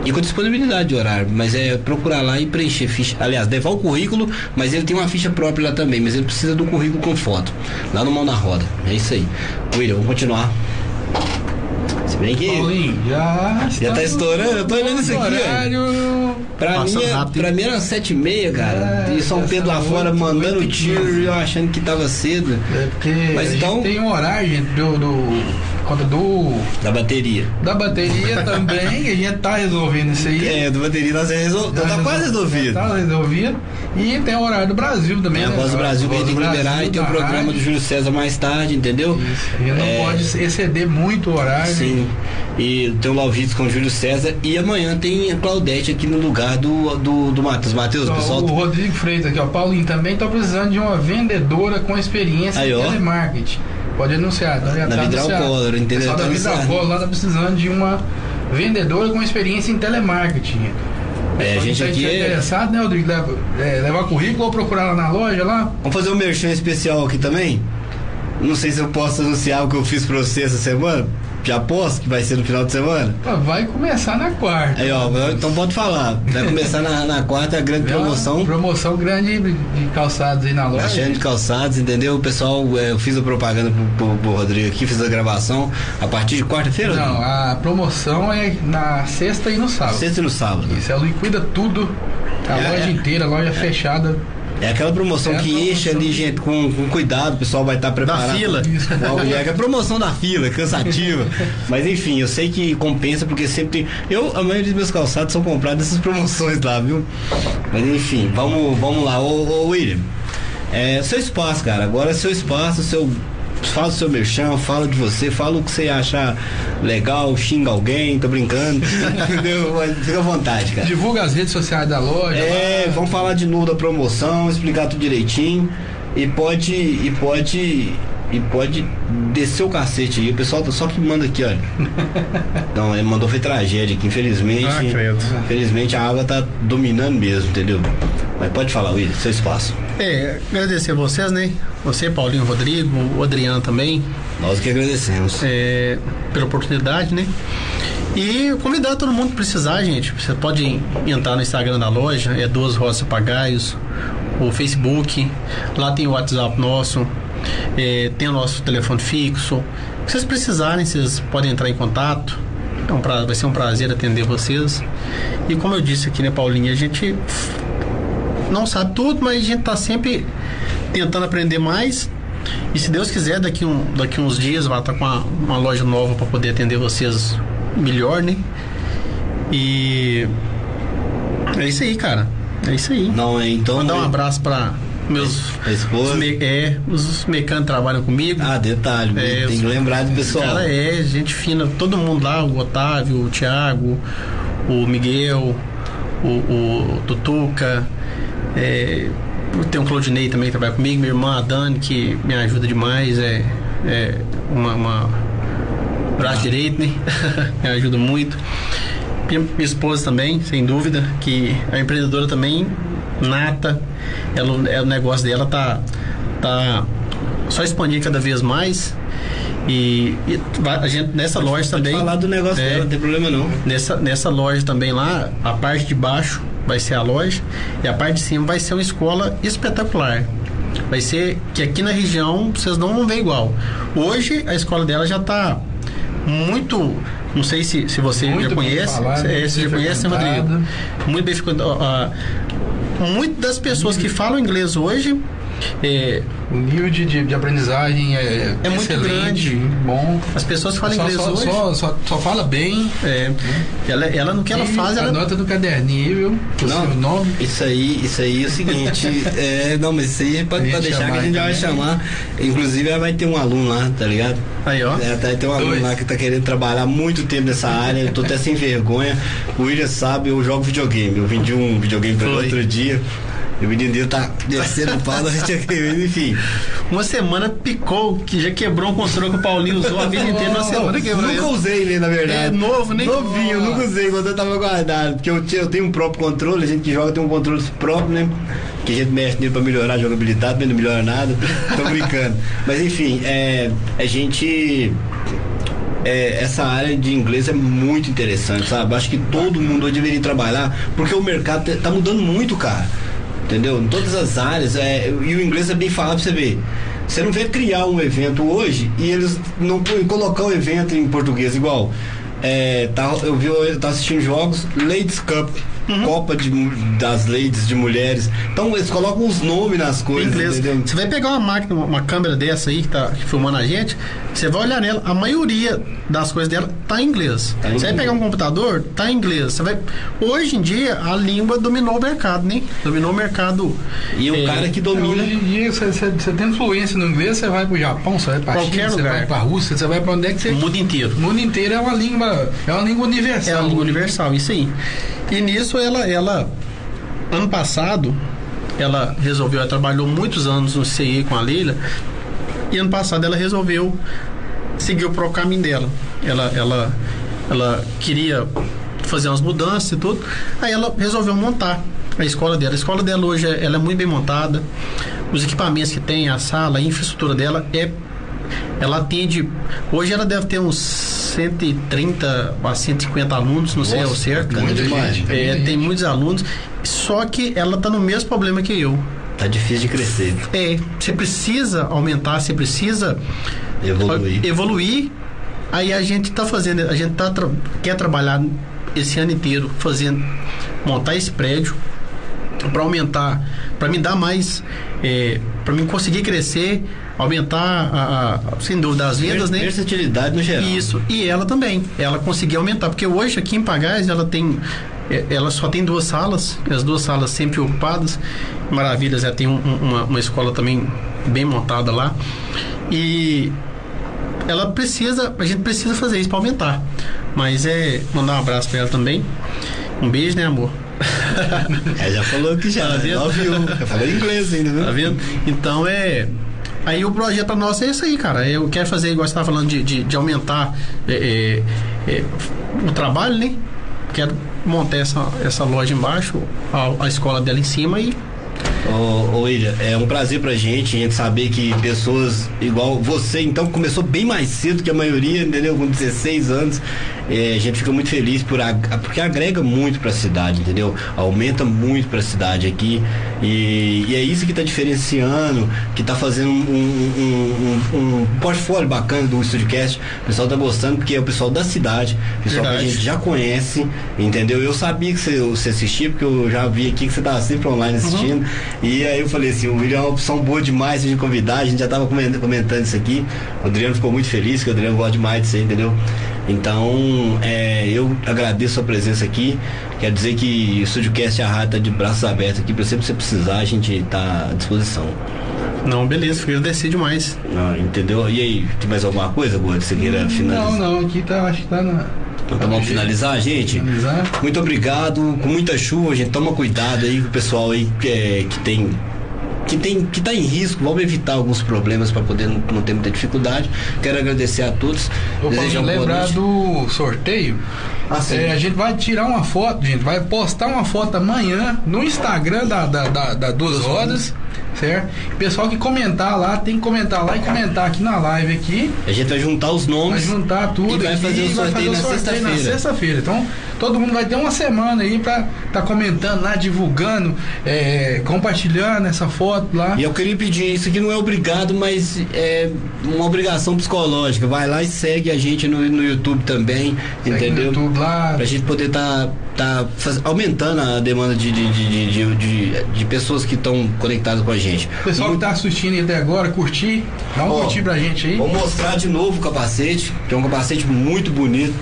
E com disponibilidade de horário, mas é procurar lá e preencher ficha. Aliás, levar o currículo, mas ele tem uma ficha própria lá também, mas ele precisa do currículo com foto. Lá no Mão na Roda. É isso aí. William, vamos continuar. Se bem que. Paulinho, já. Já tá estourando, eu tô olhando isso aqui, ó. Pra mim, é- pra mim era sete e meia, cara. É, e São Pedro lá fora mandando oito e tiro quinze. e eu achando que tava cedo. É porque Mas a gente então- tem um horário, gente, do, do, conta do Da bateria. da bateria também, a gente tá resolvendo isso aí. É, da bateria nós já resol... Já tá quase resol- resolvido. Tá resolvido. E tem o horário do Brasil também. Tem a né? voz do Brasil que a gente tem que liberar e tem o programa rádio. do Júlio César mais tarde, entendeu? Isso, gente não É. pode exceder muito o horário. Sim. E tem o Lauvitz com o Júlio César. E amanhã tem a Claudete aqui no lugar do, do, do Matheus. Matheus, o Ó, pessoal. O Rodrigo Freitas aqui, ó. Paulinho também tá precisando de uma vendedora com experiência Aí, em ó. Pode anunciar, tá? Já Na tá Vidral anunciado. Collor, entendeu? O pessoal Tá da Vidral lá tá precisando de uma vendedora com experiência em telemarketing. É, a gente que aqui tá é- interessado, né, Rodrigo? Leva, é, levar currículo ou procurar lá na loja lá? Vamos fazer um merchan especial aqui também? Não sei se eu posso anunciar o que eu fiz pra você essa semana. Já posso que vai ser no final de semana? Pô, Vai começar na quarta. Aí, ó, então pode falar. Vai começar na, na quarta a grande É promoção. Promoção grande de calçados aí na loja. Achando de calçados, entendeu? O pessoal, é, eu fiz a propaganda pro, pro, pro Rodrigo aqui, fiz a gravação a partir de quarta-feira? Não, a promoção é na sexta e no sábado. Sexta e no sábado. Isso, ela liquida tudo. A É, loja é. inteira, a loja fechada. É aquela promoção É a que promoção enche ali, gente, com, com cuidado, o pessoal vai estar preparado. fila. Bom, É aquela promoção da fila, cansativa. Mas enfim, eu sei que compensa porque sempre tem. Eu, a maioria dos meus calçados são comprados nessas promoções lá, viu? Mas enfim, vamos, vamos lá. Ô, ô William, é seu espaço, cara. Agora é seu espaço, seu. Fala o seu merchan, fala de você, fala o que você achar legal, xinga alguém, tô brincando. Entendeu? Fica à vontade, cara. Divulga as redes sociais da loja. É, lá. vamos falar de novo da promoção, explicar tudo direitinho. E pode, e pode e pode descer o cacete aí. O pessoal tá só que manda aqui, olha. Não, ele mandou foi tragédia aqui, infelizmente. Ah, credo. Infelizmente a água tá dominando mesmo, entendeu? Mas pode falar, William, seu espaço. É, agradecer a vocês, né? Você, Paulinho Rodrigo, o Adriano também, Nós que agradecemos. é, pela oportunidade, né? E convidar todo mundo que precisar, gente. Você pode entrar no Instagram da loja, é Duas Roças Papagaios, o Facebook, lá tem o WhatsApp nosso, é, tem o nosso telefone fixo. Se vocês precisarem, vocês podem entrar em contato. É um pra- vai ser um prazer atender vocês. E como eu disse aqui, né, Paulinho, a gente não sabe tudo, mas a gente tá sempre tentando aprender mais. E se Deus quiser, daqui, um, daqui uns dias vai estar com uma, uma loja nova para poder atender vocês melhor, né? E é isso aí, cara. É isso aí. Não, é então. Mandar um abraço para meus A esposa? os é, os mecânicos trabalham comigo. Ah, detalhe, É, tem os- que lembrar do pessoal. Cara, é, gente fina, todo mundo lá, o Otávio, o Thiago, o Miguel, o, o Tutuca, é, tem o Claudinei também que trabalha comigo, minha irmã a Dani, que me ajuda demais, é, é uma, uma braço direito, né? me ajuda muito. Minha, minha esposa também, sem dúvida, que é empreendedora também, nata. Ela, é, o negócio dela tá, tá só expandindo cada vez mais. E, e a gente nessa loja Pode também. falar do negócio é, dela, não tem problema não. Nessa, nessa loja também lá, a parte de baixo vai ser a loja e a parte de cima vai ser uma escola espetacular. Vai ser que aqui na região vocês não vão ver igual. Hoje a escola dela já está muito. Não sei se, se você Muito já conhece. falado, é, você já conhece, né, Rodrigo? frequentada. Muito bem frequentado. Muitas das pessoas que falam inglês hoje. É, O nível de, de, de aprendizagem é, É muito grande. bom. as pessoas que falam Só, inglês só, hoje. só, só, só fala bem. é, ela, ela no que ela E faz, ela, Anota no caderninho, viu? O Não. seu nome. Isso aí, isso aí é o seguinte, é, não, mas isso aí pode, A gente pode deixar que a gente já vai também. chamar. Inclusive ela vai ter um aluno lá, tá ligado? Aí, ó. É, tá, tem um aluno Dois. lá que tá querendo trabalhar muito tempo nessa área, eu tô até sem vergonha. O William sabe, eu jogo videogame. Eu vendi um videogame pra ele outro dia. E o menino tá descendo o pau no videogame, enfim. Uma semana picou, que já quebrou um controle que o Paulinho usou a vida inteira. Uma semana quebrou nunca usei ele, na verdade. É novo, né? Novinho, eu nunca usei quando eu tava guardado. Porque eu, tinha- eu tenho um próprio controle, a gente que joga tem um controle próprio, né? Que a gente mexe nele pra melhorar a jogabilidade, mas não melhora nada. Tô brincando. mas enfim, é, a gente. é, essa área de inglês é muito interessante, sabe? Acho que todo mundo hoje deveria trabalhar, porque o mercado tá- tá mudando muito, cara. Entendeu? Em todas as áreas, é, e o inglês é bem falado pra você ver. Você não vê criar um evento hoje e eles não colocar o evento em português igual. É, tá, eu vi, eu tava assistindo jogos, Ladies Cup, Uhum. Copa de, das Ladies de Mulheres. Então eles colocam os nomes nas coisas, inglês. entendeu? Você vai pegar uma máquina, uma, uma câmera dessa aí que tá filmando a gente, você vai olhar nela, a maioria das coisas dela tá em inglês. Tá em você vai inglês. pegar um computador, tá em inglês. Você vai... Hoje em dia a língua dominou o mercado, né? Dominou o mercado. E o é, cara que domina. Hoje em dia, você, você, você tendo fluência no inglês, você vai pro Japão, você vai pra Qualquer China, você lugar. vai pra Rússia, você vai pra onde é que você. O mundo inteiro. O mundo inteiro é uma língua, é uma língua universal. É a língua universal, isso aí. E nisso ela, ela ano passado, ela resolveu, ela trabalhou muitos anos no CI com a Leila, e ano passado ela resolveu seguir pro caminho dela. Ela, ela, ela queria fazer umas mudanças e tudo, aí ela resolveu montar a escola dela. A escola dela hoje é- ela é muito bem montada, os equipamentos que tem, a sala, a infraestrutura dela é ela atende. Hoje ela deve ter uns 130 a 150 alunos, não sei ao Nossa, certo. bacana Muita demais. É, tem muitos alunos, só que ela tá no mesmo problema que eu. Tá difícil de crescer, É, você precisa aumentar, você precisa evoluir. evoluir. Aí a gente tá fazendo, a gente tá quer trabalhar esse ano inteiro fazendo montar esse prédio para aumentar, para me dar mais, é, para mim conseguir crescer, aumentar, a, a- sem dúvida, as vendas, né? Versatilidade no geral. Isso, e ela também, ela conseguiu aumentar, porque hoje aqui em Pagás ela tem, é, ela só tem duas salas, as duas salas sempre ocupadas, maravilhas, ela tem um- um- uma, uma escola também bem montada lá, e ela precisa, a gente precisa fazer isso para aumentar, mas é mandar um abraço para ela também, um beijo, né amor? É, já falou que já, Tá vendo? já ouviu. Já falou inglês ainda, Tá viu? vendo? Então é. Aí o projeto nosso é esse aí, cara. Eu quero fazer, igual você estava falando, de, de, de aumentar é, é, é, o trabalho, né? Quero montar essa, essa loja embaixo, a, a escola dela em cima e Ô, ô William, é um prazer pra gente, a gente saber que pessoas igual você, então, começou bem mais cedo que a maioria, entendeu? Com 16 anos. É, a gente fica muito feliz por porque agrega muito para a cidade, entendeu? Aumenta muito para a cidade aqui e, e, é isso que está diferenciando, que está fazendo um, um, um, um, portfólio bacana do StudioCast. O pessoal está gostando porque é o pessoal da cidade, pessoal Verdade. que a gente já conhece, entendeu? Eu sabia que você, você assistia porque eu já vi aqui que você estava sempre online assistindo uhum. e aí eu falei assim, o William é uma opção boa demais de convidar, a gente já estava comentando isso aqui. O Adriano ficou muito feliz, que o Adriano gosta demais disso aí, entendeu? Então, é, eu agradeço a presença aqui. Quero dizer que o StudioCast a rádio está de braços abertos aqui, para sempre que você precisar, a gente está à disposição. Não, beleza, fiquei agradecer demais. Não, entendeu? E aí, tem mais alguma coisa, Gordo, você queira finalizar? Não, não, aqui tá, acho que tá na. Então tá, vamos finalizar, gente? Finalizar. Muito obrigado. Com muita chuva, gente, toma cuidado aí com o pessoal aí que, é, que tem que tem que está em risco, vamos evitar alguns problemas para poder não, não, ter muita dificuldade. Quero agradecer a todos. Eu posso lembrar do sorteio. Ah, é, a gente vai tirar uma foto, gente, vai postar uma foto amanhã no Instagram da, da, da, da Duas Rodas certo? pessoal que comentar lá, tem que comentar lá e comentar aqui na live aqui. A gente vai juntar os nomes. Vai juntar tudo e vai fazer o sorteio, na sexta-feira. Então, todo mundo vai ter uma semana aí pra tá comentando lá, divulgando, é, compartilhando essa foto lá. E eu queria pedir, isso aqui não é obrigado, mas é uma obrigação psicológica. Vai lá e segue a gente no, no YouTube também, segue entendeu? No YouTube lá. Pra gente poder tá, tá faz, aumentando a demanda de, de, de, de, de, de pessoas que estão conectadas com a gente. Pessoal que tá assistindo até agora, curtir, dá um Ó, curtir pra gente aí. Vou mostrar de novo o capacete, que é um capacete muito bonito.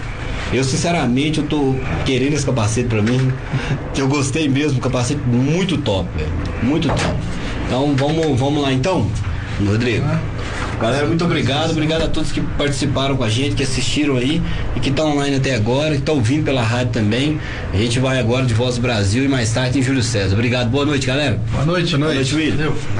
Eu, sinceramente, eu tô querendo esse capacete pra mim, que eu gostei mesmo, capacete muito top, velho. Muito top. Então, vamos, vamos lá então, Rodrigo. Galera, muito obrigado. Obrigado a todos que participaram com a gente, que assistiram aí e que estão online até agora, que estão ouvindo pela rádio também. A gente vai agora de Voz Brasil e mais tarde em Júlio César. Obrigado. Boa noite, galera. Boa noite. Boa noite, Boa noite Will.